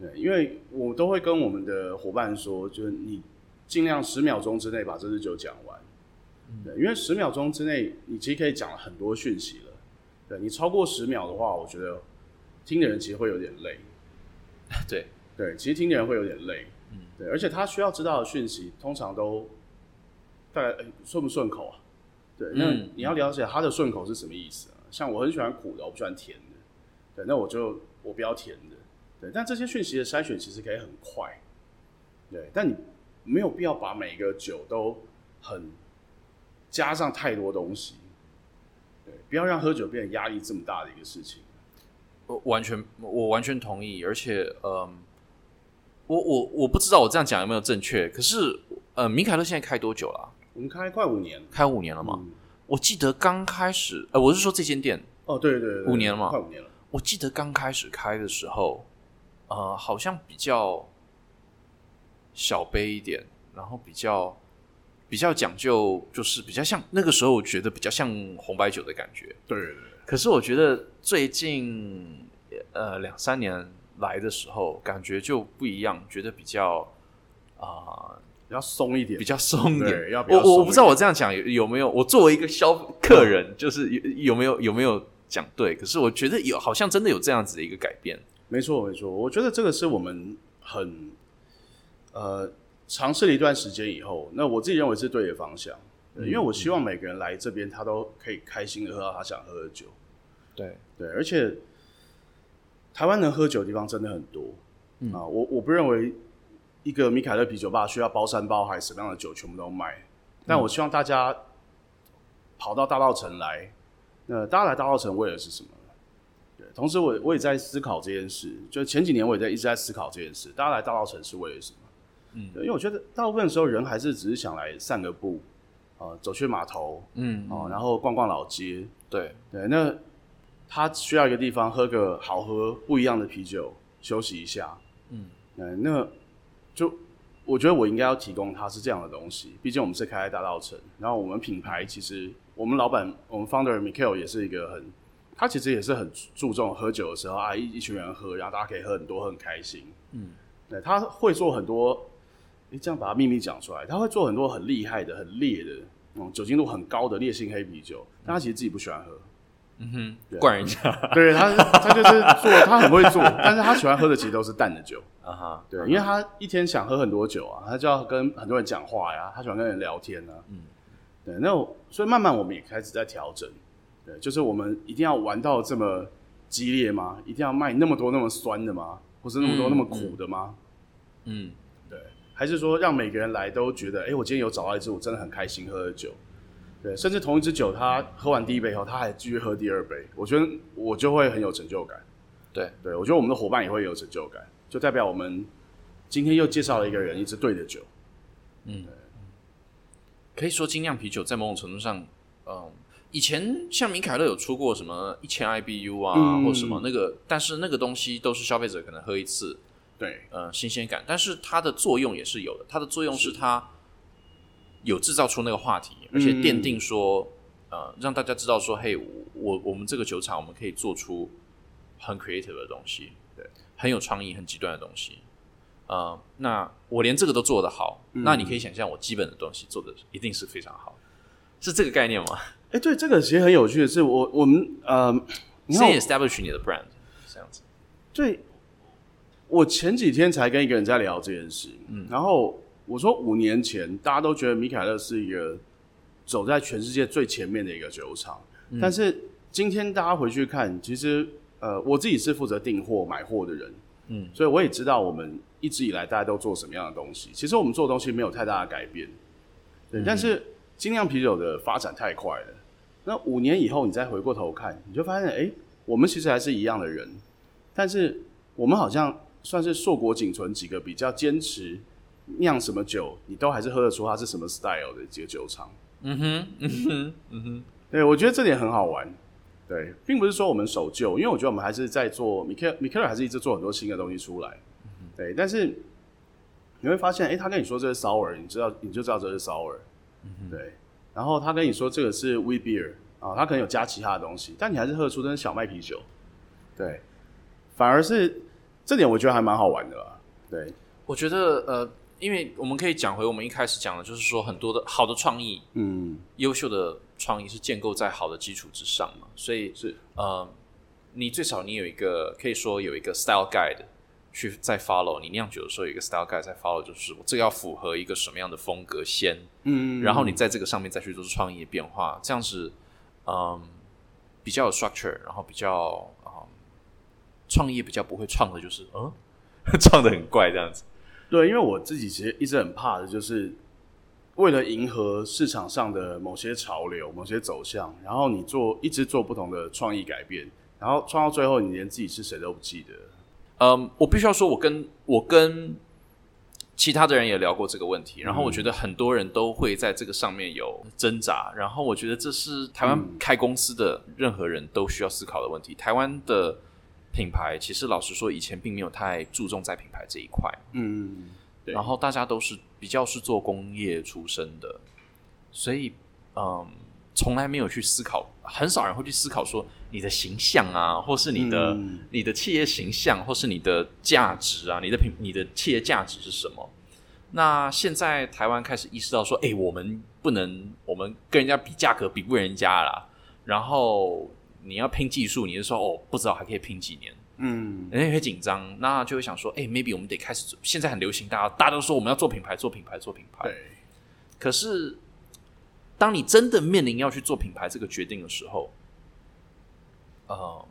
对，因为我都会跟我们的伙伴说，就是你尽量十秒钟之内把这支酒讲完。对，因为十秒钟之内，你其实可以讲了很多讯息了。对你超过十秒的话，我觉得听的人其实会有点累。对，对，其实听的人会有点累。嗯，对，而且他需要知道的讯息，通常都大概、诶顺不顺口啊？对，那嗯你要了解他的顺口是什么意思啊？像我很喜欢苦的，我不喜欢甜的。对，那我就我不要甜的。对，但这些讯息的筛选其实可以很快。对，但你没有必要把每个酒都很加上太多东西。对，不要让喝酒变得压力这么大的一个事情。我完全我完全同意，而且嗯，我我我不知道我这样讲有没有正确，可是呃，米凯勒现在开多久了啊、我们开快五年了开五年了吗？嗯我记得刚开始，呃，我是说这间店，哦，对对对对，五年了吗快五年了。我记得刚开始开的时候，呃，好像比较小杯一点，然后比较比较讲究，就是比较像那个时候，我觉得比较像红白酒的感觉。对对对。可是我觉得最近呃两三年来的时候，感觉就不一样，觉得比较啊、比较松一点，比较松一点。要我我不知道我这样讲有有没有，我作为一个消客人，就是有有没有有没有讲对？可是我觉得有，好像真的有这样子的一个改变。没错没错，我觉得这个是我们很呃尝试了一段时间以后，那我自己认为是对的方向。对因为我希望每个人来这边，他都可以开心的喝到他想喝的酒。对，对，而且台湾能喝酒的地方真的很多、嗯啊。我我不认为一个米凯勒啤酒吧需要包山包海，什么样的酒全部都卖。但我希望大家跑到大道城来，那大家来大道城为的是什么？对，同时我我也在思考这件事。就前几年我也在一直在思考这件事，大家来大道城是为了什么？嗯对，因为我觉得大部分的时候人还是只是想来散个步，啊、走去码头，嗯，哦、然后逛逛老街，对，对，那他需要一个地方喝个好喝不一样的啤酒，休息一下。嗯，嗯，那就我觉得我应该要提供他是这样的东西。毕竟我们是开在大道城，然后我们品牌其实我们老板我们 founder Michael 也是一个很他其实也是很注重喝酒的时候啊，一一群人喝，然后大家可以喝很多，很开心。嗯，对，他会做很多，你这样把他秘密讲出来，他会做很多很厉害的、很烈的，嗯，酒精度很高的烈性黑啤酒，但他其实自己不喜欢喝。嗯哼，怪人家。对他，他就是做，他很会做，但是他喜欢喝的其实都是淡的酒。啊哈，对，因为他一天想喝很多酒啊，他就要跟很多人讲话呀，他喜欢跟人聊天啊。嗯，对，那所以慢慢我们也开始在调整。对，就是我们一定要玩到这么激烈吗？一定要卖那么多那么酸的吗？或是那么多那么苦的吗？嗯，对，还是说让每个人来都觉得，哎，我今天有找到一支我真的很开心喝的酒。对，甚至同一支酒，他喝完第一杯以后，他还继续喝第二杯，我觉得我就会很有成就感。对，对我觉得我们的伙伴也会有成就感，就代表我们今天又介绍了一个人一支对的酒。嗯，可以说精酿啤酒在某种程度上，嗯，以前像米凯勒有出过什么一千 IBU 啊，或什么那个，但是那个东西都是消费者可能喝一次，对，呃，新鲜感，但是它的作用也是有的，它的作用是它。有制造出那个话题，而且奠定说，呃，让大家知道说，嘿，我我们这个酒厂，我们可以做出很 creative 的东西，对，很有创意、很极端的东西。呃，那我连这个都做得好，那你可以想象，我基本的东西做的一定是非常好，是这个概念吗？哎，对，这个其实很有趣的是，我我们呃，先 establish 你的 brand 这样子。对，我前几天才跟一个人在聊这件事，嗯，然后。我说五年前，大家都觉得米凯勒是一个走在全世界最前面的一个酒厂，但是今天大家回去看，其实呃，我自己是负责订货买货的人，嗯，所以我也知道我们一直以来大家都做什么样的东西。其实我们做的东西没有太大的改变，对。但是精酿啤酒的发展太快了，那五年以后你再回过头看，你就发现，哎，我们其实还是一样的人，但是我们好像算是硕果仅存几个比较坚持。酿什么酒，你都还是喝得出它是什么 style 的几个酒厂。嗯哼，嗯哼，嗯哼。对，我觉得这点很好玩。对，并不是说我们守旧，因为我觉得我们还是在做米克米克尔，还是一直做很多新的东西出来。对，但是你会发现，哎，他跟你说这是 sour，你知道你就知道这是 sour。对，然后他跟你说这个是 wheat beer 啊，他可能有加其他的东西，但你还是喝出这是小麦啤酒。对，反而是这点我觉得还蛮好玩的啦。对，我觉得呃。因为我们可以讲回我们一开始讲的，就是说很多的好的创意，嗯，优秀的创意是建构在好的基础之上嘛，所以是呃，你最少你有一个可以说有一个 style guide 去在 follow，你酿酒的时候有一个 style guide 在 follow，就是我这个要符合一个什么样的风格先，嗯，然后你在这个上面再去做出创意的变化，这样子嗯比较有 structure，然后比较啊创意比较不会创的就是嗯 创的很怪这样子。对，因为我自己其实一直很怕的，就是为了迎合市场上的某些潮流、某些走向，然后你做一直做不同的创意改变，然后创到最后，你连自己是谁都不记得。嗯，我必须要说，我跟我跟其他的人也聊过这个问题，然后我觉得很多人都会在这个上面有挣扎，然后我觉得这是台湾开公司的任何人都需要思考的问题。台湾的。品牌其实老实说，以前并没有太注重在品牌这一块。嗯，对。然后大家都是比较是做工业出身的，所以嗯，从来没有去思考，很少人会去思考说你的形象啊，或是你的你的企业形象，或是你的价值啊，你的品你的企业价值是什么？那现在台湾开始意识到说，哎，我们不能，我们跟人家比价格比不人家啦，然后。你要拼技术，你是说哦，不知道还可以拼几年？嗯，人家会紧张，那就会想说，哎，maybe 我们得开始。现在很流行，大家大家都说我们要做品牌，做品牌，做品牌。对。可是，当你真的面临要去做品牌这个决定的时候，呃，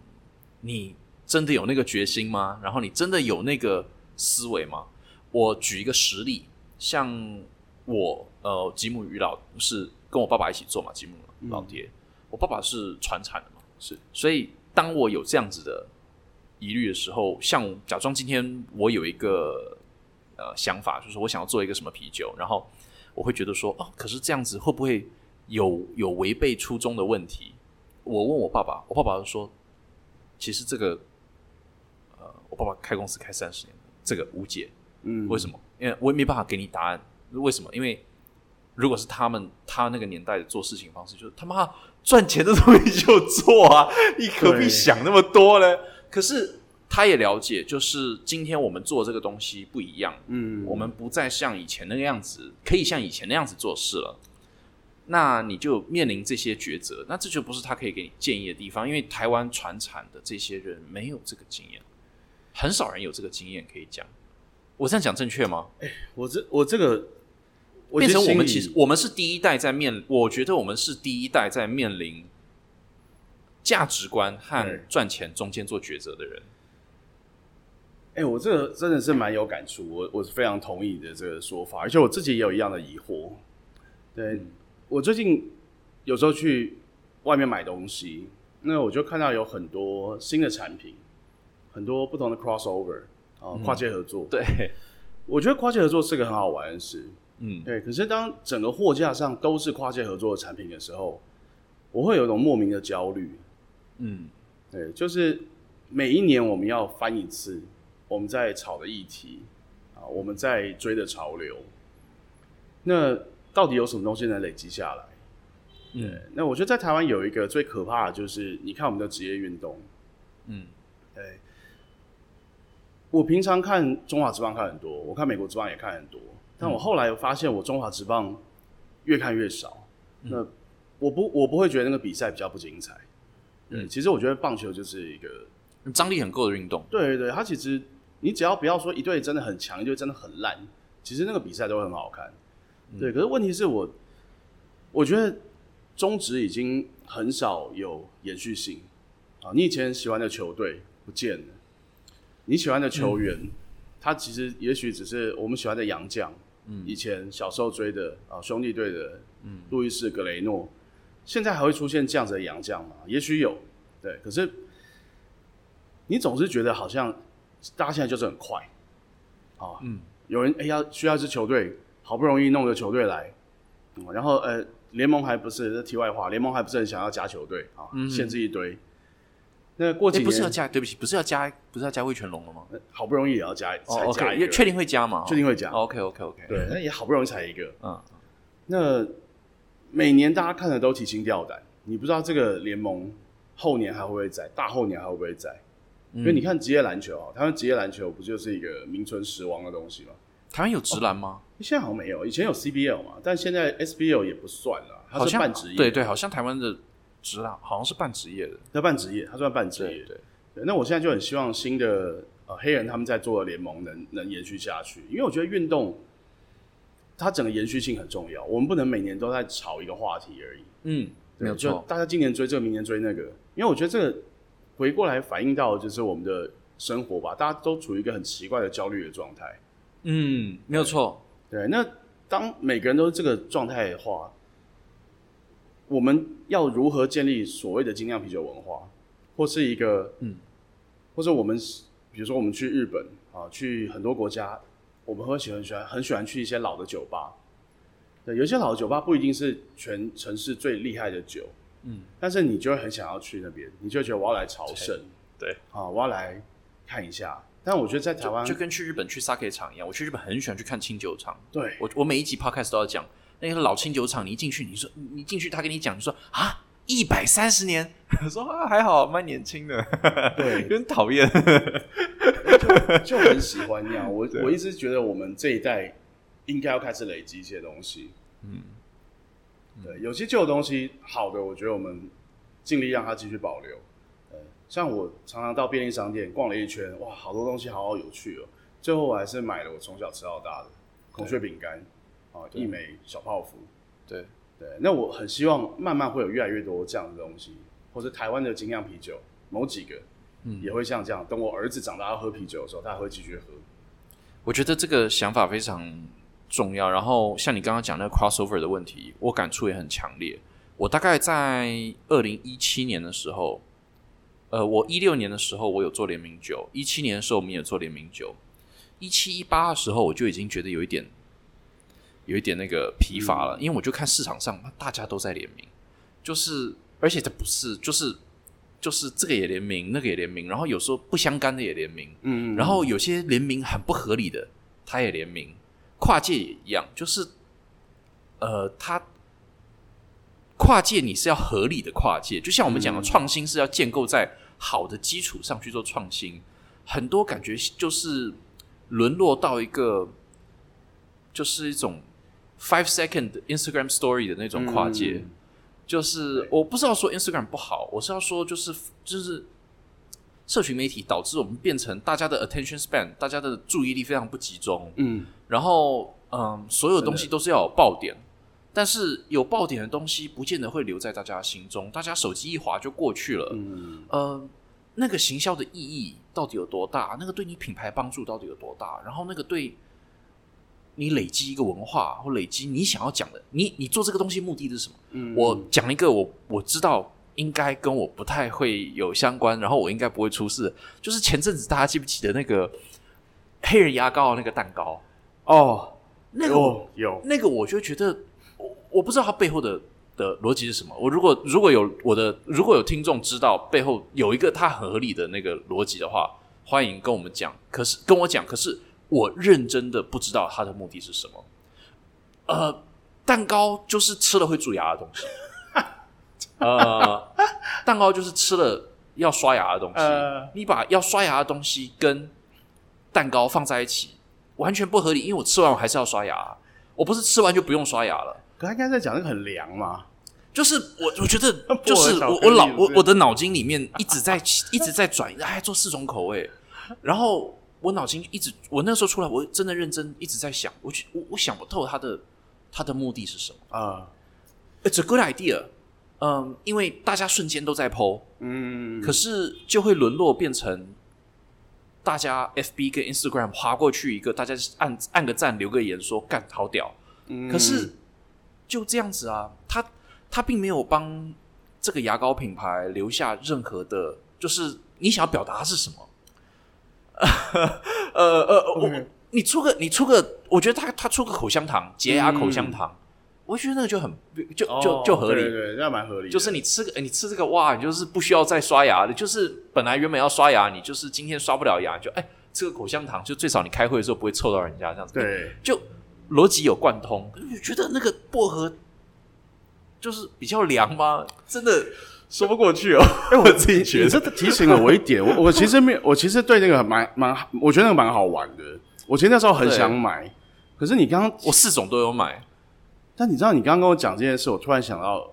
你真的有那个决心吗？然后你真的有那个思维吗？我举一个实例，像我呃，吉姆鱼老是跟我爸爸一起做嘛，吉姆老爹，我爸爸是传产的嘛。是，所以当我有这样子的疑虑的时候，像假装今天我有一个呃想法，就是我想要做一个什么啤酒，然后我会觉得说，哦，可是这样子会不会有有违背初衷的问题？我问我爸爸，我爸爸说，其实这个呃，我爸爸开公司开三十年，这个无解，嗯，为什么？因为我也没办法给你答案，为什么？因为如果是他们他那个年代的做事情方式，就是他妈赚钱的东西就做啊，你何必想那么多呢？可是他也了解，就是今天我们做这个东西不一样，嗯，我们不再像以前那个样子，可以像以前那样子做事了。那你就面临这些抉择，那这就不是他可以给你建议的地方，因为台湾传产的这些人没有这个经验，很少人有这个经验可以讲。我这样讲正确吗？哎我这我这个我变成我们其实我们是第一代在面，我觉得我们是第一代在面临价值观和赚钱中间做抉择的人。哎、我这个真的是蛮有感触，我我是非常同意你的这个说法，而且我自己也有一样的疑惑。对、我最近有时候去外面买东西，那我就看到有很多新的产品，很多不同的 crossover 啊、跨界合作。对，我觉得跨界合作是个很好玩的事。嗯，对，可是当整个货架上都是跨界合作的产品的时候，我会有一种莫名的焦虑。嗯，对，就是每一年我们要翻一次我们在炒的议题啊，我们在追的潮流。那到底有什么东西能累积下来？嗯，那我觉得在台湾有一个最可怕的就是，你看我们的职业运动，嗯，对，我平常看中华职棒看很多，我看美国职棒也看很多，但我后来发现我中华职棒越看越少。那我不我不会觉得那个比赛比较不精彩。对，嗯其实我觉得棒球就是一个，张力很够的运动。对对对，它其实你只要不要说一队真的很强，一队真的很烂，其实那个比赛都会很好看。对，可是问题是我，我觉得中职已经很少有延续性啊。你以前喜欢的球队不见了，你喜欢的球员，他其实也许只是我们喜欢的洋将，嗯以前小时候追的啊兄弟队的，嗯，路易斯格雷诺，现在还会出现这样子的洋将吗？也许有，对，可是你总是觉得好像大家现在就是很快啊，嗯，有人哎呀需要一支球队，好不容易弄个球队来，嗯然后呃联盟还不是这题外话，联盟还不是很想要加球队啊，限制一堆。那过几哎，年、不是要加，对不起，不是要加，不是要加魏全龙了吗？呃好不容易也要加，才哦，OK，加一个，也确定会加吗？确定会加。OK，OK，OK，对，那也好不容易才一个。嗯，那每年大家看的都提心吊胆，你不知道这个联盟后年还会不会在，大后年还会不会在？因为你看职业篮球啊，台湾职业篮球不就是一个名存实亡的东西吗？台湾有直男吗？现在好像没有，以前有 CBL 嘛，但现在 SBL 也不算了，它是半职业，对对，好像台湾的职啊好像是半职业的。那半职业，它算半职业。对，对，那我现在就很希望新的呃黑人他们在做的联盟能能延续下去，因为我觉得运动它整个延续性很重要，我们不能每年都在炒一个话题而已。嗯，对没有错。大家今年追这个，明年追那个，因为我觉得这个回过来反映到就是我们的生活吧，大家都处于一个很奇怪的焦虑的状态。嗯，没有错。对，那当每个人都是这个状态的话，我们要如何建立所谓的精酿啤酒文化，或是一个嗯，或者我们比如说我们去日本啊，去很多国家，我们会喜欢喜欢很喜欢去一些老的酒吧。对，有些老的酒吧不一定是全城市最厉害的酒，嗯，但是你就会很想要去那边，你就觉得我要来朝圣，对，啊，我要来看一下。但我觉得在台湾就，跟去日本去 sake 场一样，我去日本很喜欢去看清酒厂。对我我每一集 podcast 都要讲那个老清酒厂，你一进去，你说你进去，他跟你讲，你说啊，一百三十年，说啊还好，蛮年轻的，对 有点讨厌。就很喜欢那样。我我一直觉得我们这一代应该要开始累积一些东西。嗯，对，有些旧的东西好的，我觉得我们尽力让它继续保留。呃，像我常常到便利商店逛了一圈，哇，好多东西好好有趣哦。最后我还是买了我从小吃到大的孔雀饼干，啊，一枚小泡芙。对，对，那我很希望慢慢会有越来越多这样的东西，或者台湾的精酿啤酒，某几个，嗯也会像这样。等我儿子长大要喝啤酒的时候，他还会继续喝。我觉得这个想法非常重要。然后像你刚刚讲那个 crossover 的问题，我感触也很强烈。我大概在二零一七年的时候，呃，我一六年的时候我有做联名酒，一七年的时候我们也做联名酒，一七一八的时候我就已经觉得有一点有一点那个疲乏了，因为我就看市场上大家都在联名，就是而且这不是就是就是这个也联名，那个也联名，然后有时候不相干的也联名，嗯然后有些联名很不合理的，他也联名，跨界也一样，就是呃，它跨界你是要合理的跨界，就像我们讲的，创新是要建构在好的基础上去做创新。很多感觉就是沦落到一个，就是一种 five second Instagram story 的那种跨界。就是我不是要说 Instagram 不好，我是要说就是就是社群媒体导致我们变成大家的 attention span，大家的注意力非常不集中。嗯，然后嗯，所有东西都是要有爆点，但是有爆点的东西不见得会留在大家心中，大家手机一滑就过去了。嗯，呃，那个行销的意义到底有多大？那个对你品牌帮助到底有多大？然后那个对你累积一个文化或累积你想要讲的，你你做这个东西目的是什么？嗯我讲一个我我知道应该跟我不太会有相关，然后我应该不会出事，就是前阵子大家记不记得那个黑人牙膏的那个蛋糕？哦，那个我有有，那个我就觉得，我我不知道它背后的的逻辑是什么。我如果如果有我的如果有听众知道背后有一个它很合理的那个逻辑的话，欢迎跟我们讲。可是跟我讲，可是我认真的不知道它的目的是什么。呃，蛋糕就是吃了会蛀牙的东西。呃，蛋糕就是吃了要刷牙的东西。呃你把要刷牙的东西跟蛋糕放在一起，完全不合理。因为我吃完我还是要刷牙，我不是吃完就不用刷牙了。可他刚才在讲那个很凉嘛，就是我，我觉得就是我我脑是不是？我我的脑筋里面一直在 一直在转，哎，做四种口味，然后我脑筋一直我那时候出来，我真的认真一直在想，我我我想不透他的他的目的是什么。啊，It's a good idea，嗯，因为大家瞬间都在剖，嗯，可是就会沦落变成大家 FB 跟 Instagram 划过去一个，大家按按个赞留个言说干好屌，嗯。可是就这样子啊，他他并没有帮这个牙膏品牌留下任何的，就是你想要表达的是什么？呃 呃，我你出个你出个，我觉得他他出个口香糖，洁牙口香糖，我觉得那个就很就就就合理，对对，那蛮合理，就是你吃个，你吃这个哇，你就是不需要再刷牙的，就是本来原本要刷牙，你就是今天刷不了牙，就哎吃个口香糖，就最少你开会的时候不会臭到人家这样子。，对，就逻辑有贯通。你觉得那个薄荷就是比较凉吗？真的说不过去哦。哎，我 自己觉得这提醒了我一点，我我其实没有，我其实对那个蛮蛮，我觉得那个蛮好玩的。我其实那时候很想买，可是你刚刚，我四种都有买，但你知道你刚刚跟我讲这件事，我突然想到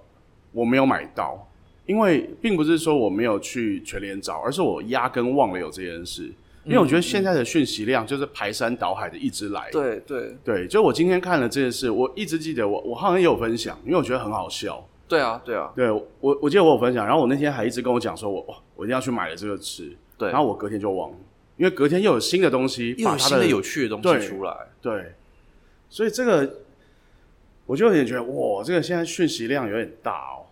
我没有买到，因为并不是说我没有去全联找，而是我压根忘了有这件事。因为我觉得现在的讯息量就是排山倒海的一直来，对对对，就我今天看了这件事，我一直记得我我好像也有分享，因为我觉得很好笑。对啊对啊，对我，我记得我有分享，然后我那天还一直跟我讲说我，哇，我一定要去买了这个吃，对然后我隔天就忘了，因为隔天又有新的东西，把它又有新的有趣的东西出来。对，所以这个我就有点觉得，哇，这个现在讯息量有点大哦。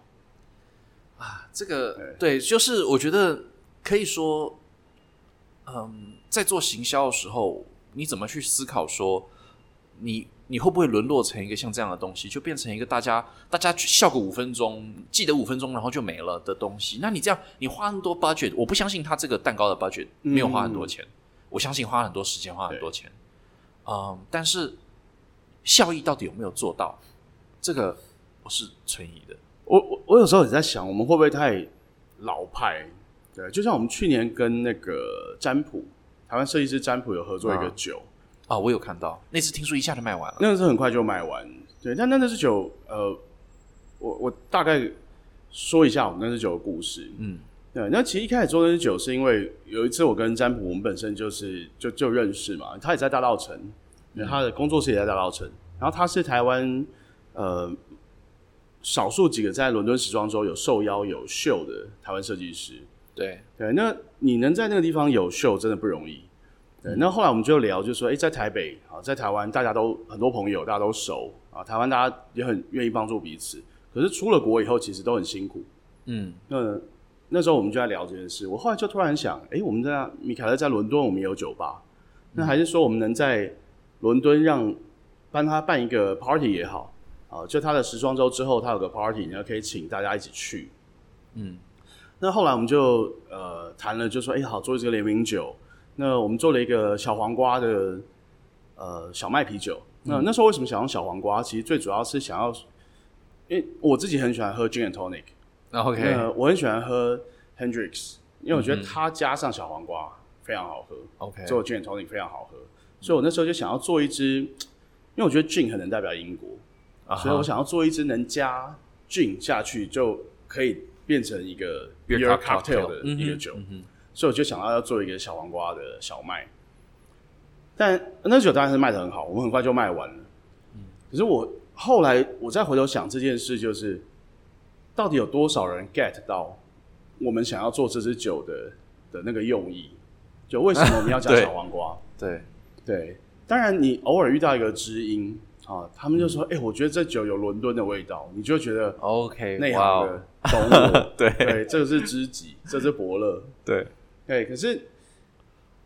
啊这个对，就是我觉得可以说，嗯，在做行销的时候，你怎么去思考说，你你会不会沦落成一个像这样的东西，就变成一个大家大家笑个五分钟，记得五分钟，然后就没了的东西？那你这样，你花那么多 budget，我不相信他这个蛋糕的 budget 没有花很多钱，我相信花很多时间，花很多钱，嗯，但是效益到底有没有做到？这个我是存疑的。我我我有时候也在想，我们会不会太老派？对，就像我们去年跟那个占卜台湾设计师占卜有合作一个啊酒，啊，我有看到那次，听说一下就卖完了。那个是很快就卖完。对，但那那支酒，呃，我我大概说一下我们那支酒的故事。嗯，对，那其实一开始做那支酒，是因为有一次我跟占卜，我们本身就是就就认识嘛，他也在大稻城，对他的工作室也在大稻城，然后他是台湾呃少数几个在伦敦时装周有受邀有秀的台湾设计师。对，对，那你能在那个地方有秀，真的不容易。对，那后来我们就聊，就说，哎、在台北啊，在台湾，大家都很多朋友，大家都熟啊，台湾大家也很愿意帮助彼此。可是出了国以后，其实都很辛苦。嗯，那那时候我们就在聊这件事，我后来就突然想，哎、我们在米凯勒在伦敦，我们也有酒吧，那还是说我们能在伦敦让帮他办一个 party 也好啊，就他的时装周之后，他有个 party，然后可以请大家一起去。嗯，那后来我们就呃谈了，就说，哎、好，做这个联名酒。那我们做了一个小黄瓜的呃小麦啤酒，那那时候为什么想用小黄瓜？其实最主要是想要，因为我自己很喜欢喝 gin and tonic，那 OK，那我很喜欢喝 Hendrix，因为我觉得它加上小黄瓜非常好喝。OK，做 gin and tonic 非常好喝，所以我那时候就想要做一支，因为我觉得 gin 很能代表英国，所以我想要做一支能加 gin 下去就可以变成一个 Beer cocktail 的一个酒，所以我就想到要做一个小黄瓜的小麦。但那酒当然是卖的很好，我们很快就卖完了。可是我后来我再回头想这件事，就是到底有多少人 get 到我们想要做这支酒的的那个用意？就为什么你要加 小黄瓜？对，对，当然你偶尔遇到一个知音啊，他们就说：“哎、我觉得这酒有伦敦的味道。”你就觉得 OK，内哇哦行的懂我。对对，这个是知己，这是伯乐。对，对，可是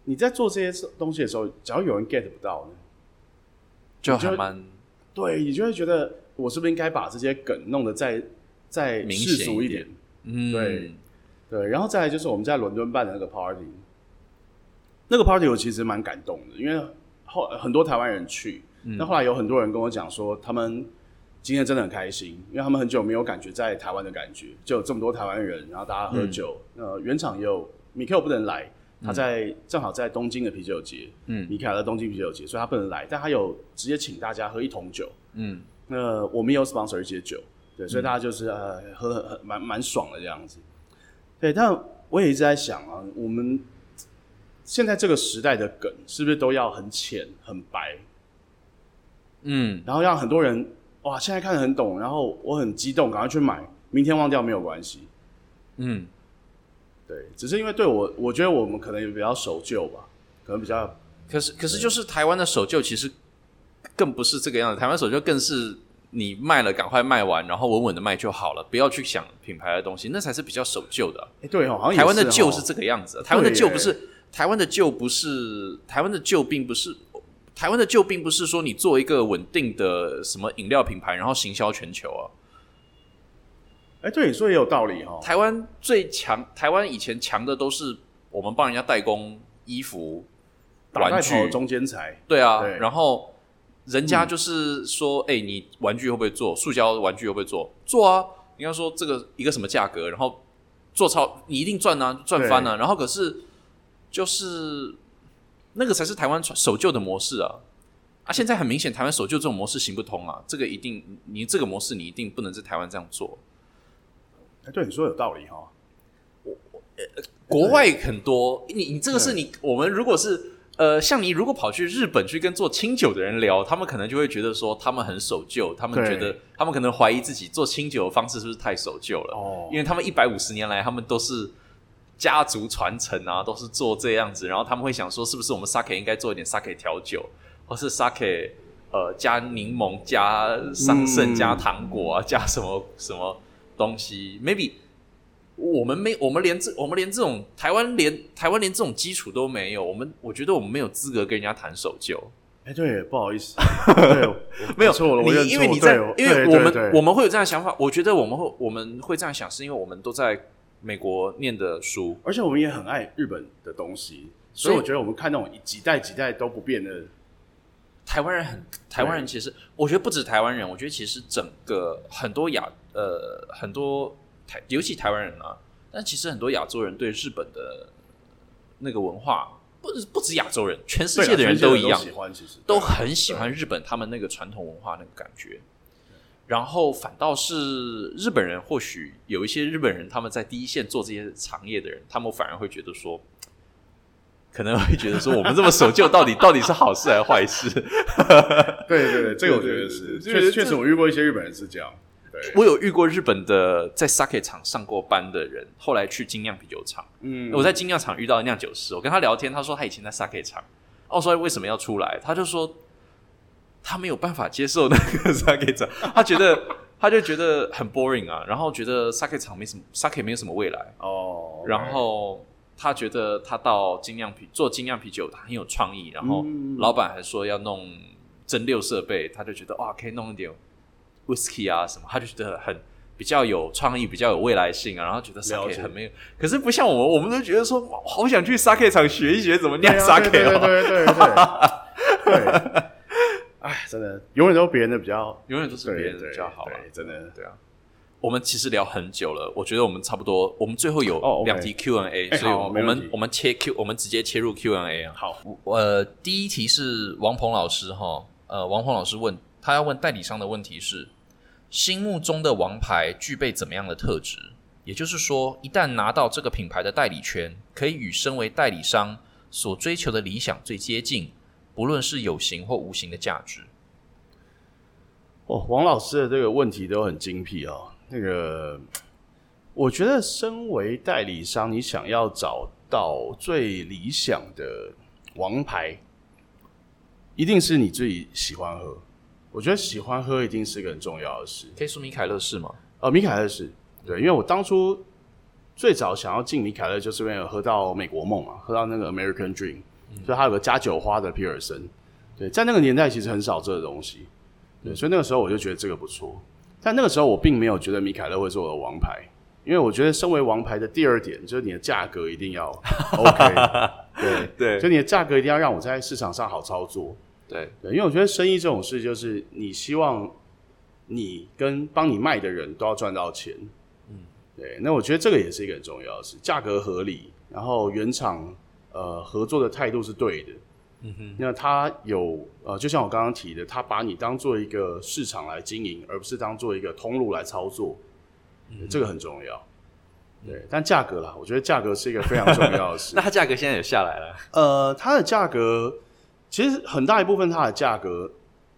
你在做这些东西的时候，只要有人 get 不到呢，就还蛮对你就会觉得我是不是应该把这些梗弄得再再明世俗一点？嗯对对，然后再来就是我们在伦敦办的那个 party，那个 party 我其实蛮感动的，因为后很多台湾人去，嗯。那后来有很多人跟我讲说，他们今天真的很开心，因为他们很久没有感觉在台湾的感觉，就有这么多台湾人，然后大家喝酒，嗯。呃，原厂也有米克不能来，他在、正好在东京的啤酒节，嗯。米凯的东京啤酒节，所以他不能来，但他有直接请大家喝一桶酒，嗯。那我们也有 sponsor 一些酒，对，所以大家就是呃喝得很蛮蛮爽的这样子。对，但我也一直在想啊，我们现在这个时代的梗是不是都要很浅很白，嗯。然后让很多人哇现在看得很懂，然后我很激动，赶快去买，明天忘掉没有关系。嗯，对，只是因为对我，我觉得我们可能也比较守旧吧，可能比较可是可是就是台湾的守旧其实更不是这个样子，台湾守旧更是你卖了赶快卖完，然后稳稳的卖就好了，不要去想品牌的东西，那才是比较守旧的。啊、哎、对哦，好像台湾的旧是这个样子啊，台湾的旧不是台湾的旧不是台湾的旧，并不是台湾的旧，并不是说你做一个稳定的什么饮料品牌，然后行销全球啊。哎、对你说也有道理哈、哦。台湾最强，台湾以前强的都是我们帮人家代工衣服、玩具，中间材，对啊，对然后人家就是说，哎、你玩具会不会做？塑胶玩具会不会做？做啊！你要说这个一个什么价格，然后做超，你一定赚啊，赚翻啊。然后可是就是那个才是台湾传守旧的模式啊啊！现在很明显，台湾守旧这种模式行不通啊。这个一定，你这个模式你一定不能在台湾这样做。哎、对你说有道理哈、国外很多，你你这个是你我们如果是呃，像你如果跑去日本去跟做清酒的人聊，他们可能就会觉得说他们很守旧，他们觉得他们可能怀疑自己做清酒的方式是不是太守旧了，哦因为他们一百五十年来他们都是家族传承啊，都是做这样子，然后他们会想说是不是我们 sake 应该做一点 sake 调酒，或是 sake 呃加柠檬、加桑葚、嗯加糖果啊，加什么什么东西，maybe。我们没，我们连这，我们连这种台湾连台湾连这种基础都没有，我们我觉得我们没有资格跟人家谈守旧。哎、对，不好意思，对，没有错了，我因为你在，因为我们我们会有这样的想法，我觉得我们会我们会这样想，是因为我们都在美国念的书，而且我们也很爱日本的东西，所所以以我觉得我们看那种几代几代都不变的，台湾人很，台湾人其实，我觉得不止台湾人，我觉得其实整个很多亚呃很多台，尤其台湾人啊，但其实很多亚洲人对日本的那个文化，不止不止亚洲人，全世界的人都一样，喜欢，其实都很喜欢日本他们那个传统文化那个感觉。然后反倒是日本人，或许有一些日本人他们在第一线做这些行业的人，他们反而会觉得说，可能会觉得说，我们这么守旧，到底到底是好事还是坏事？对对对，这个我觉得是，确实确实我遇过一些日本人是这样，对，我有遇过日本的在 sake 厂上过班的人，后来去精酿啤酒厂。嗯我在精酿厂遇到酿酒师，我跟他聊天，他说他以前在 sake 厂，哦我说为什么要出来？他就说他没有办法接受那个 sake 厂，他觉得他就觉得很 boring 啊，然后觉得 sake 厂没什么 sake 没有什么未来，哦，然后他觉得他到精酿啤做精酿啤酒，他很有创意，然后嗯。老板还说要弄蒸馏设备，他就觉得哇，可以弄一点 whisky 啊什么，他就觉得很比较有创意，比较有未来性啊，然后觉得很没有，可是不像我们，我们都觉得说哇好想去 sake 厂学一学怎么酿对啊 sake 对对哦。对对对。对，哎，真的永远都别人的比较，永远都是别人的比较好了。真的对啊，我们其实聊很久了，我觉得我们差不多，我们最后有两题 Q&A，、哎所以我们我们切 Q，我们直接切入 Q&A 啊。好。呃，第一题是王鹏老师哈，呃，王鹏老师问他要问代理商的问题是：心目中的王牌具备怎么样的特质？也就是说，一旦拿到这个品牌的代理权，可以与身为代理商所追求的理想最接近，不论是有形或无形的价值。哦，王老师的这个问题都很精辟哦。那个，我觉得身为代理商，你想要找到最理想的王牌，一定是你自己喜欢喝。我觉得喜欢喝一定是一个很重要的事。可以说米凯勒是吗？呃，米凯勒是对，因为我当初最早想要进米凯勒，就是为了喝到美国梦嘛，喝到那个 American Dream，、所以它有个加酒花的皮尔森。对，在那个年代其实很少这个东西，对，所以那个时候我就觉得这个不错。但那个时候我并没有觉得米凯勒会是我的王牌，因为我觉得身为王牌的第二点就是你的价格一定要 OK，对 对就你的价格一定要让我在市场上好操作。对，对，因为我觉得生意这种事，就是你希望你跟帮你卖的人都要赚到钱。嗯，对，那我觉得这个也是一个很重要的事，价格合理，然后原厂呃合作的态度是对的。嗯哼，那他有呃，就像我刚刚提的，他把你当做一个市场来经营，而不是当做一个通路来操作，嗯这个很重要。对，但价格啦，我觉得价格是一个非常重要的事。那它价格现在也下来了。呃，它的价格其实很大一部分它的价格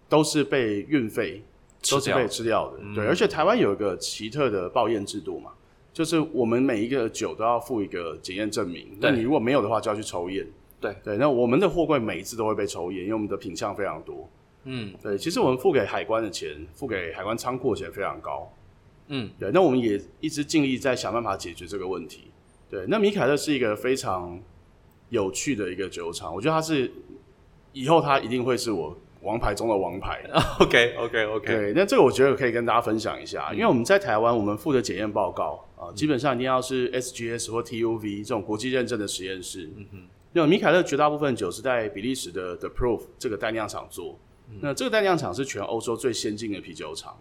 都是被运费都是被吃掉的，对。而且台湾有一个奇特的报验制度嘛，就是我们每一个酒都要附一个检验证明，那你如果没有的话，就要去抽验。对对，那我们的货柜每一次都会被抽验，因为我们的品相非常多。嗯对，其实我们付给海关的钱，付给海关仓库的钱非常高。嗯，对，那我们也一直尽力在想办法解决这个问题。对，那米凯勒是一个非常有趣的一个酒厂，我觉得它是以后它一定会是我王牌中的王牌。OK OK OK，对，那这个我觉得可以跟大家分享一下，因为我们在台湾，我们负责检验报告啊，基本上一定要是 SGS 或 TUV 这种国际认证的实验室。嗯哼，那米凯勒绝大部分酒是在比利时的 The Proof 这个代酿厂做，那这个代酿厂是全欧洲最先进的啤酒厂。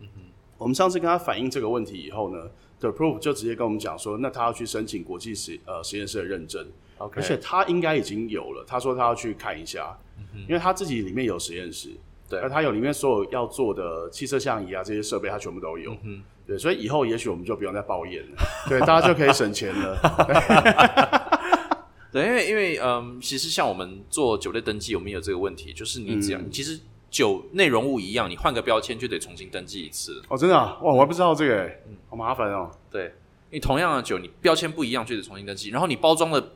嗯哼，我们上次跟他反映这个问题以后呢，The Proof 就直接跟我们讲说，那他要去申请国际实呃实验室的认证。而且他应该已经有了。他说他要去看一下，因为他自己里面有实验室，对而他有里面所有要做的汽车相仪啊这些设备，他全部都有。嗯对，所以以后也许我们就不用再抱怨了，对，大家就可以省钱了。对，因为因为嗯，其实像我们做酒类登记，我们也有这个问题，就是你只要、嗯其实酒内容物一样，你换个标签就得重新登记一次。哦，真的啊，哇，我还不知道这个、嗯，好麻烦哦。对，你同样的酒，你标签不一样就得重新登记，然后你包装的，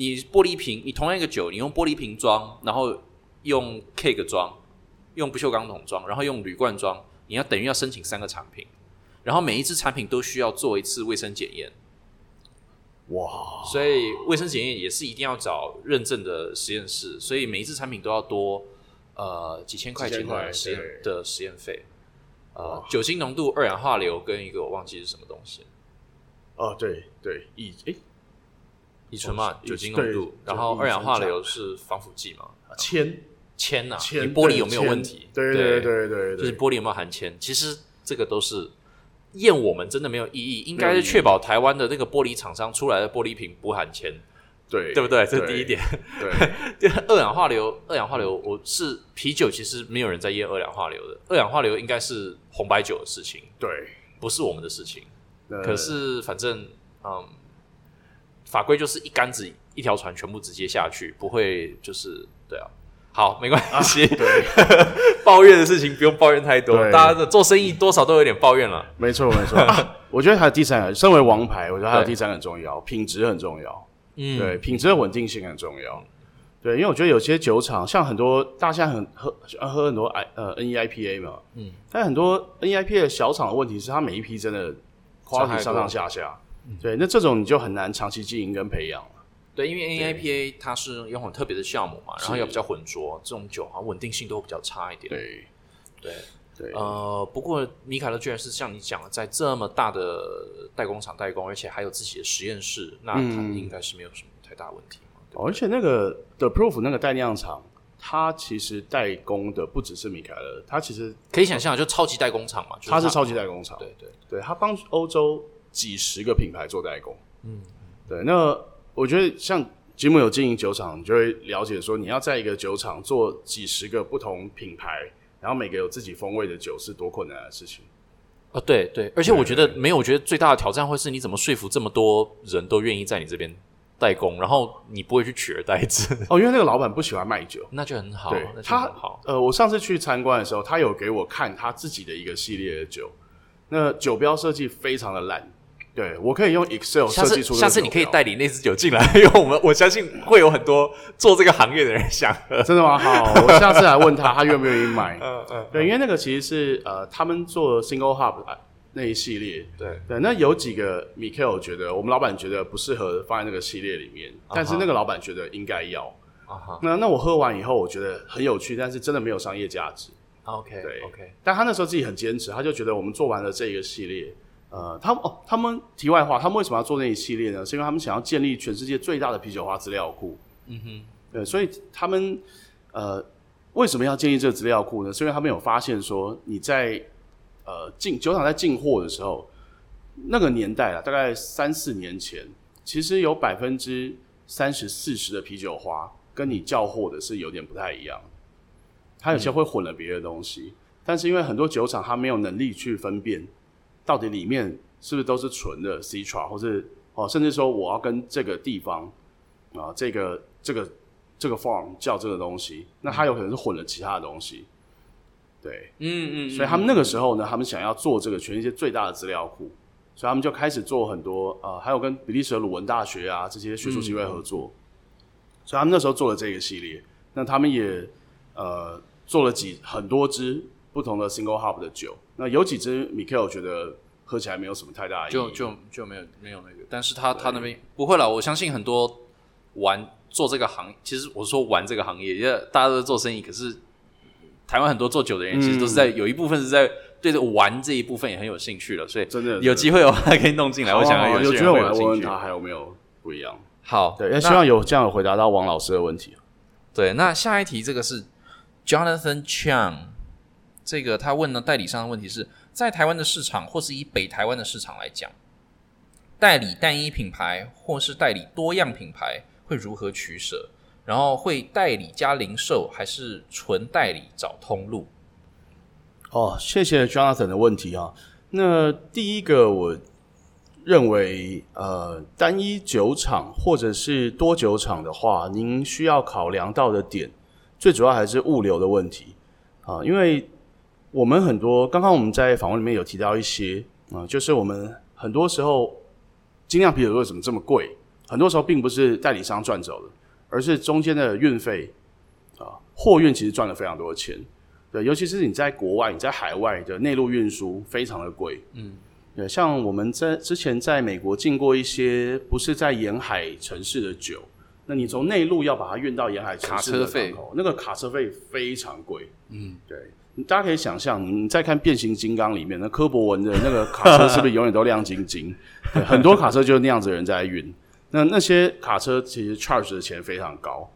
你玻璃瓶，你同样一个酒，你用玻璃瓶装，然后用 keg 装，用不锈钢桶装，然后用铝罐装，你要等于要申请三个产品，然后每一只产品都需要做一次卫生检验。哇，所以卫生检验也是一定要找认证的实验室，所以每一只产品都要多呃几千块钱块的实验的实验费。呃，酒精浓度、二氧化硫跟一个我忘记是什么东西，哦，对对，乙诶，乙醇嘛，哦酒精浓度，然后二氧化硫是防腐剂嘛，铅铅呐，你玻璃有没有问题？对对对对就是玻璃有没有含铅？其实这个都是验我们真的没有意义，应该是确保台湾的那个玻璃厂商出来的玻璃瓶不含铅，对对不对？这是第一。点。对，二氧化硫，二氧化硫，我是啤酒，其实没有人在验二氧化硫的。二氧化硫应该是红白酒的事情，对，不是我们的事情。呃可是反正，嗯，法规就是一竿子一条船全部直接下去，不会就是对啊。好，没关系。对，抱怨的事情不用抱怨太多，大家的做生意多少都有点抱怨了。没错没错、啊 我觉得还有第三个，身为王牌，我觉得还有第三个很重要，品质很重要。嗯，对，品质的稳定性很重要。对，因为我觉得有些酒厂，像很多大家很喝喝很多 I 呃 NEIPA 嘛，嗯，但很多 NEIPA 的小厂的问题是，它每一批真的 quality 上上下下。对，那这种你就很难长期经营跟培养了。对，因为 AIPA 它是用很特别的项目嘛，然后是又比较浑浊，这种酒好像稳定性都会比较差一点。对。对，对，呃，不过米凯勒居然是像你讲的，在这么大的代工厂代工，而且还有自己的实验室，那它嗯。应该是没有什么太大问题嘛。对哦而且那个 The Proof 那个代酿厂，它其实代工的不只是米凯勒，它其实可以想象，就超级代工厂嘛，它是超级代工厂，对对。对，它帮欧洲几十个品牌做代工，嗯，对。那我觉得像吉姆有经营酒厂，你就会了解说，你要在一个酒厂做几十个不同品牌，然后每个有自己风味的酒，是多困难的事情。哦，对对，而且我觉得没有，我觉得最大的挑战会是你怎么说服这么多人都愿意在你这边代工，然后你不会去取而代之。哦，因为那个老板不喜欢卖酒，那就很好。对，他好。呃，我上次去参观的时候，他有给我看他自己的一个系列的酒，那酒标设计非常的烂。对，我可以用 Excel 设计出。下次你可以代理那支酒进来，因为我们我相信会有很多做这个行业的人想。真的吗？好，我下次来问他，他愿不愿意买？嗯嗯。对，因为那个其实是呃，他们做 Single Hub 那一系列。对对，那有几个 Michael 觉得我们老板觉得不适合放在那个系列里面，但是那个老板觉得应该要。那那我喝完以后，我觉得很有趣，但是真的没有商业价值。OK。对 OK。但他那时候自己很坚持，他就觉得我们做完了这一个系列。呃，他们哦，他们题外话，他们为什么要做那一系列呢？是因为他们想要建立全世界最大的啤酒花资料库。嗯哼，对，所以他们呃，为什么要建立这个资料库呢？是因为他们有发现说，你在呃进酒厂在进货的时候，那个年代啊，大概三四年前，其实有百分之三十四十的啤酒花跟你叫货的是有点不太一样，它有些会混了别的东西，但是因为很多酒厂它没有能力去分辨。到底里面是不是都是纯的 Citra，或是哦，甚至说我要跟这个地方啊，这个这个这个 farm 叫这个东西，那它有可能是混了其他的东西。对，嗯嗯，所以他们那个时候呢，他们想要做这个全世界最大的资料库，所以他们就开始做很多呃，还有跟比利时的鲁文大学啊这些学术机会合作，所以他们那时候做了这个系列。那他们也呃做了几很多支不同的 single hop 的酒。那有几支 Michael 觉得喝起来没有什么太大意义，就就就没有没有那个，但是他他那边不会了。我相信很多玩做这个行，其实我说玩这个行业，因为大家都在做生意，可是台湾很多做酒的人其实都是在有一部分是在对着玩这一部分也很有兴趣了，所以真的有机会的话可以弄进来。我想有机会我来问问他还有没有不一样。好，对，也希望有这样回答到王老师的问题。对，那下一题这个是 Jonathan Chang。这个他问了，代理商的问题是在台湾的市场，或是以北台湾的市场来讲，代理单一品牌或是代理多样品牌会如何取舍？然后会代理加零售，还是纯代理找通路？哦，谢谢 Jonathan 的问题啊。那第一个，我认为呃，单一酒厂或者是多酒厂的话，您需要考量到的点，最主要还是物流的问题啊，因为。我们很多刚刚我们在访问里面有提到一些啊，就是我们很多时候精酿啤酒为什么这么贵？很多时候并不是代理商赚走了，而是中间的运费啊，货运其实赚了非常多的钱。对，尤其是你在国外、你在海外的内陆运输非常的贵。嗯，对，像我们在之前在美国进过一些不是在沿海城市的酒，那你从内陆要把它运到沿海城市的港口，那个卡车费非常贵。嗯，对。大家可以想象，你再看《变形金刚》里面那柯博文的那个卡车，是不是永远都亮晶晶？很多卡车就是那样子的人在运。那那些卡车其实 charge 的钱非常高，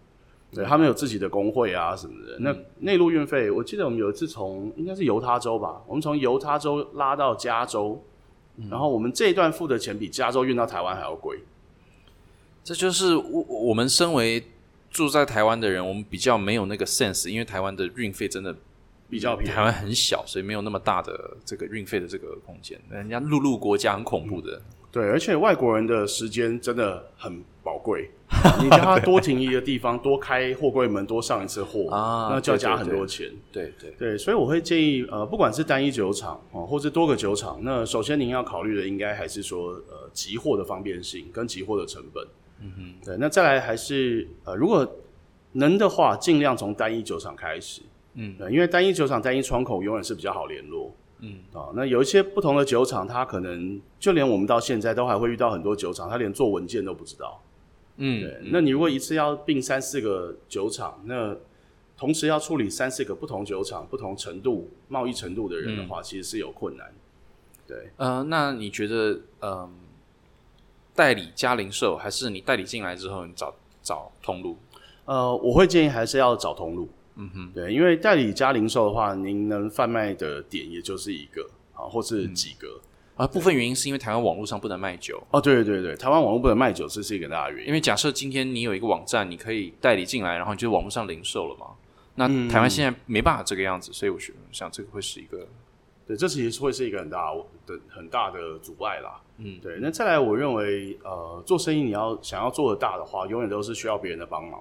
对他们有自己的工会啊什么的。那内陆运费，我记得我们有一次从应该是犹他州吧，我们从犹他州拉到加州，然后我们这一段付的钱比加州运到台湾还要贵。这就是我我们身为住在台湾的人，我们比较没有那个 sense，因为台湾的运费真的。比较便宜台湾很小，所以没有那么大的这个运费的这个空间。人家陆路国家很恐怖的，对，而且外国人的时间真的很宝贵。你叫他多停一个地方，多开货柜门，多上一次货啊，那就要加很多钱。对对对，所以我会建议，呃，不管是单一酒厂哦，或是多个酒厂，那首先您要考虑的应该还是说，呃，集货的方便性跟集货的成本。嗯哼，对，那再来还是呃，如果能的话，尽量从单一酒厂开始。嗯，对，因为单一酒厂、单一窗口永远是比较好联络。嗯，啊，那有一些不同的酒厂，它可能就连我们到现在都还会遇到很多酒厂，它连做文件都不知道。嗯，对，那你如果一次要并三四个酒厂，那同时要处理三四个不同酒厂、不同程度贸易程度的人的话，其实是有困难。对，呃，那你觉得，嗯，代理加零售，还是你代理进来之后你找找通路？呃，我会建议还是要找通路。嗯哼，对，因为代理加零售的话，您能贩卖的点也就是一个啊，或是几个。啊，部分原因是因为台湾网络上不能卖酒。哦，对对对台湾网络不能卖酒，这是一个大原因。因为假设今天你有一个网站，你可以代理进来，然后你就网络上零售了嘛。那台湾现在没办法这个样子，所以我想这个会是一个，对，这其实会是一个很大的很大的阻碍啦。嗯，对。那再来，我认为呃，做生意你要想要做的大的话，永远都是需要别人的帮忙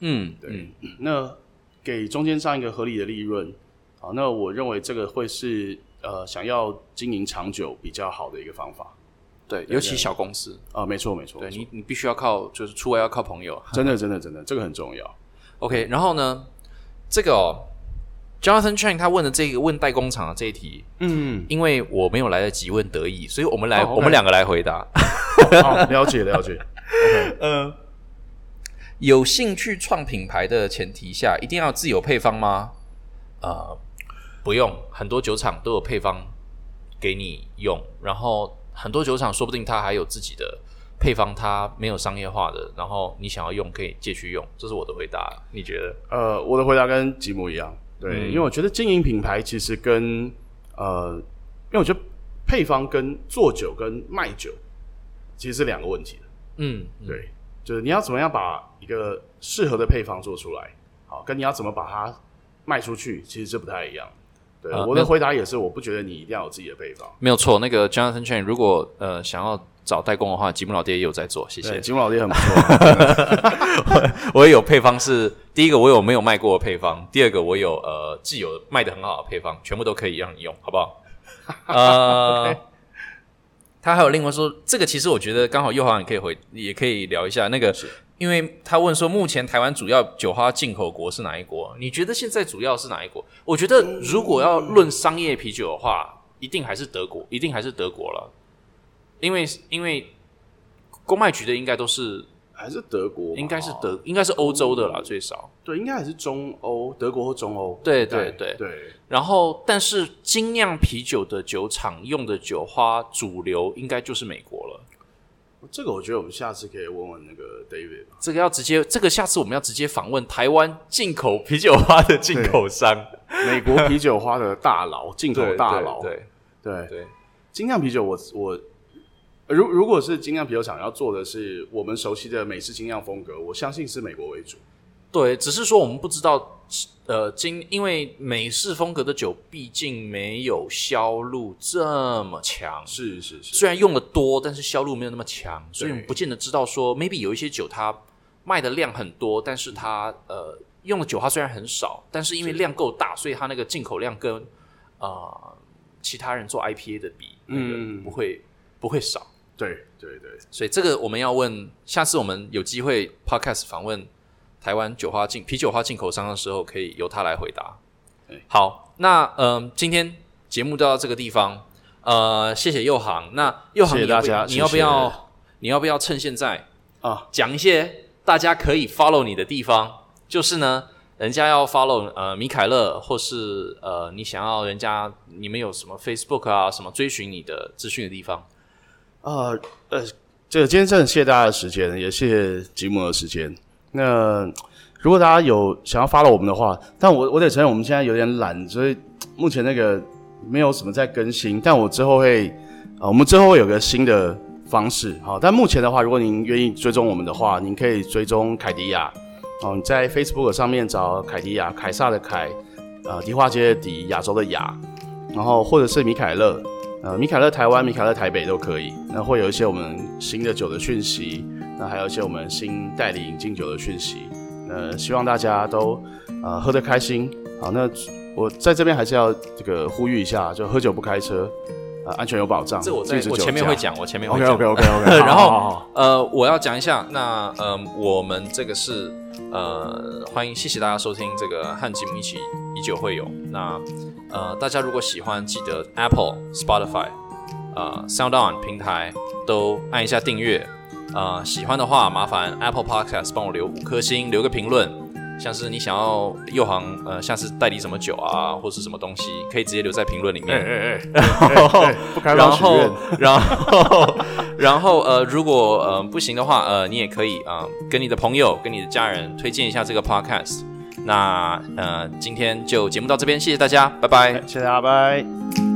嗯，对。那给中间商一个合理的利润，好，那我认为这个会是。呃，想要经营长久比较好的一个方法，对，尤其小公司啊，没错没错，对你你必须要靠，就是出外要靠朋友，真的真的真的，这个很重要。OK，然后呢，这个 Jonathan Chang 他问的这个问代工厂的这一题，嗯，因为我没有来得及问得意，所以我们来我们两个来回答。好了解了解。OK，嗯，有兴趣创品牌的前提下，一定要自有配方吗？呃。不用，很多酒厂都有配方给你用，然后很多酒厂说不定它还有自己的配方，它没有商业化的，然后你想要用可以借去用，这是我的回答。你觉得？呃，我的回答跟吉姆一样，对，因为我觉得经营品牌其实跟呃，因为我觉得配方跟做酒跟卖酒其实是两个问题的。嗯，对，就是你要怎么样把一个适合的配方做出来，好，跟你要怎么把它卖出去，其实是不太一样。对，我的回答也是，我不觉得你一定要有自己的配方。没有错，那个 Jonathan Chain，如果呃想要找代工的话，吉姆老爹也有在做，谢谢。吉姆老爹很不错，我也有配方，是第一个我有没有卖过的配方，第二个我有呃既有卖的很好的配方，全部都可以让你用，好不好？呃，他还有另外说，这个其实我觉得刚好右航也可以回，也可以聊一下那个。因为他问说，目前台湾主要酒花进口国是哪一国？你觉得现在主要是哪一国？我觉得如果要论商业啤酒的话，一定还是德国，一定还是德国了。因为因为公卖局的应该都是还是德国，应该是德，应该是欧洲的啦，最少。对，应该还是中欧，德国或中欧。对对对对。然后，但是精酿啤酒的酒厂用的酒花主流应该就是美国了。这个我觉得我们下次可以问问那个 David。这个要直接，这个下次我们要直接访问台湾进口啤酒花的进口商，美国啤酒花的大佬，进口大佬。对对对，精酿啤酒，我我如如果是精酿啤酒厂要做的是我们熟悉的美式精酿风格，我相信是美国为主。对，只是说我们不知道。呃，精因为美式风格的酒毕竟没有销路这么强，是是是，虽然用的多，但是销路没有那么强，所以我们不见得知道说，maybe 有一些酒它卖的量很多，但是它呃用的酒它虽然很少，但是因为量够大，所以它那个进口量跟呃其他人做 IPA 的比，那个不会不会少。对对对，所以这个我们要问，下次我们有机会 podcast 访问。台湾酒花进啤酒花进口商的时候，可以由他来回答。好，那嗯，今天节目就到这个地方。呃，谢谢右航。那右航，谢谢大家。你要不要？你要不要趁现在啊，讲一些大家可以 follow 你的地方？就是呢，人家要 follow 呃米凯勒，或是呃你想要人家你们有什么 Facebook 啊，什么追寻你的资讯的地方？呃呃，这个今天真的谢谢大家的时间，也谢谢吉姆的时间。那如果大家有想要发了我们的话，但我我得承认我们现在有点懒，所以目前那个没有什么在更新。但我之后会啊，我们之后会有个新的方式，好。但目前的话，如果您愿意追踪我们的话，您可以追踪凯迪亚，哦，你在 Facebook 上面找凯迪亚，凯撒的凯，呃，迪化街的迪，亚洲的亚，然后或者是米凯勒，呃，米卡勒台湾、米卡勒台北都可以。那会有一些我们新的酒的讯息。那还有一些我们新代理引进酒的讯息，那，希望大家都呃喝得开心。好，那我在这边还是要这个呼吁一下，就喝酒不开车，呃，安全有保障。这我在我前面会讲，我前面会讲。OK OK OK OK。然后呃，我要讲一下，那呃，我们这个是呃，欢迎谢谢大家收听这个和吉姆一起以酒会友。那呃，大家如果喜欢，记得 Apple、Spotify、呃 Sound On 平台都按一下订阅。呃，喜欢的话，麻烦 Apple Podcast 帮我留五颗星，留个评论。像是你想要右航呃，像是代理什么酒啊，或是什么东西，可以直接留在评论里面。哎哎 哎，不开然后，然后，然后呃，如果呃不行的话，呃，你也可以啊、呃跟你的朋友、跟你的家人推荐一下这个 podcast。那呃，今天就节目到这边，谢谢大家，拜拜。谢谢大家，拜。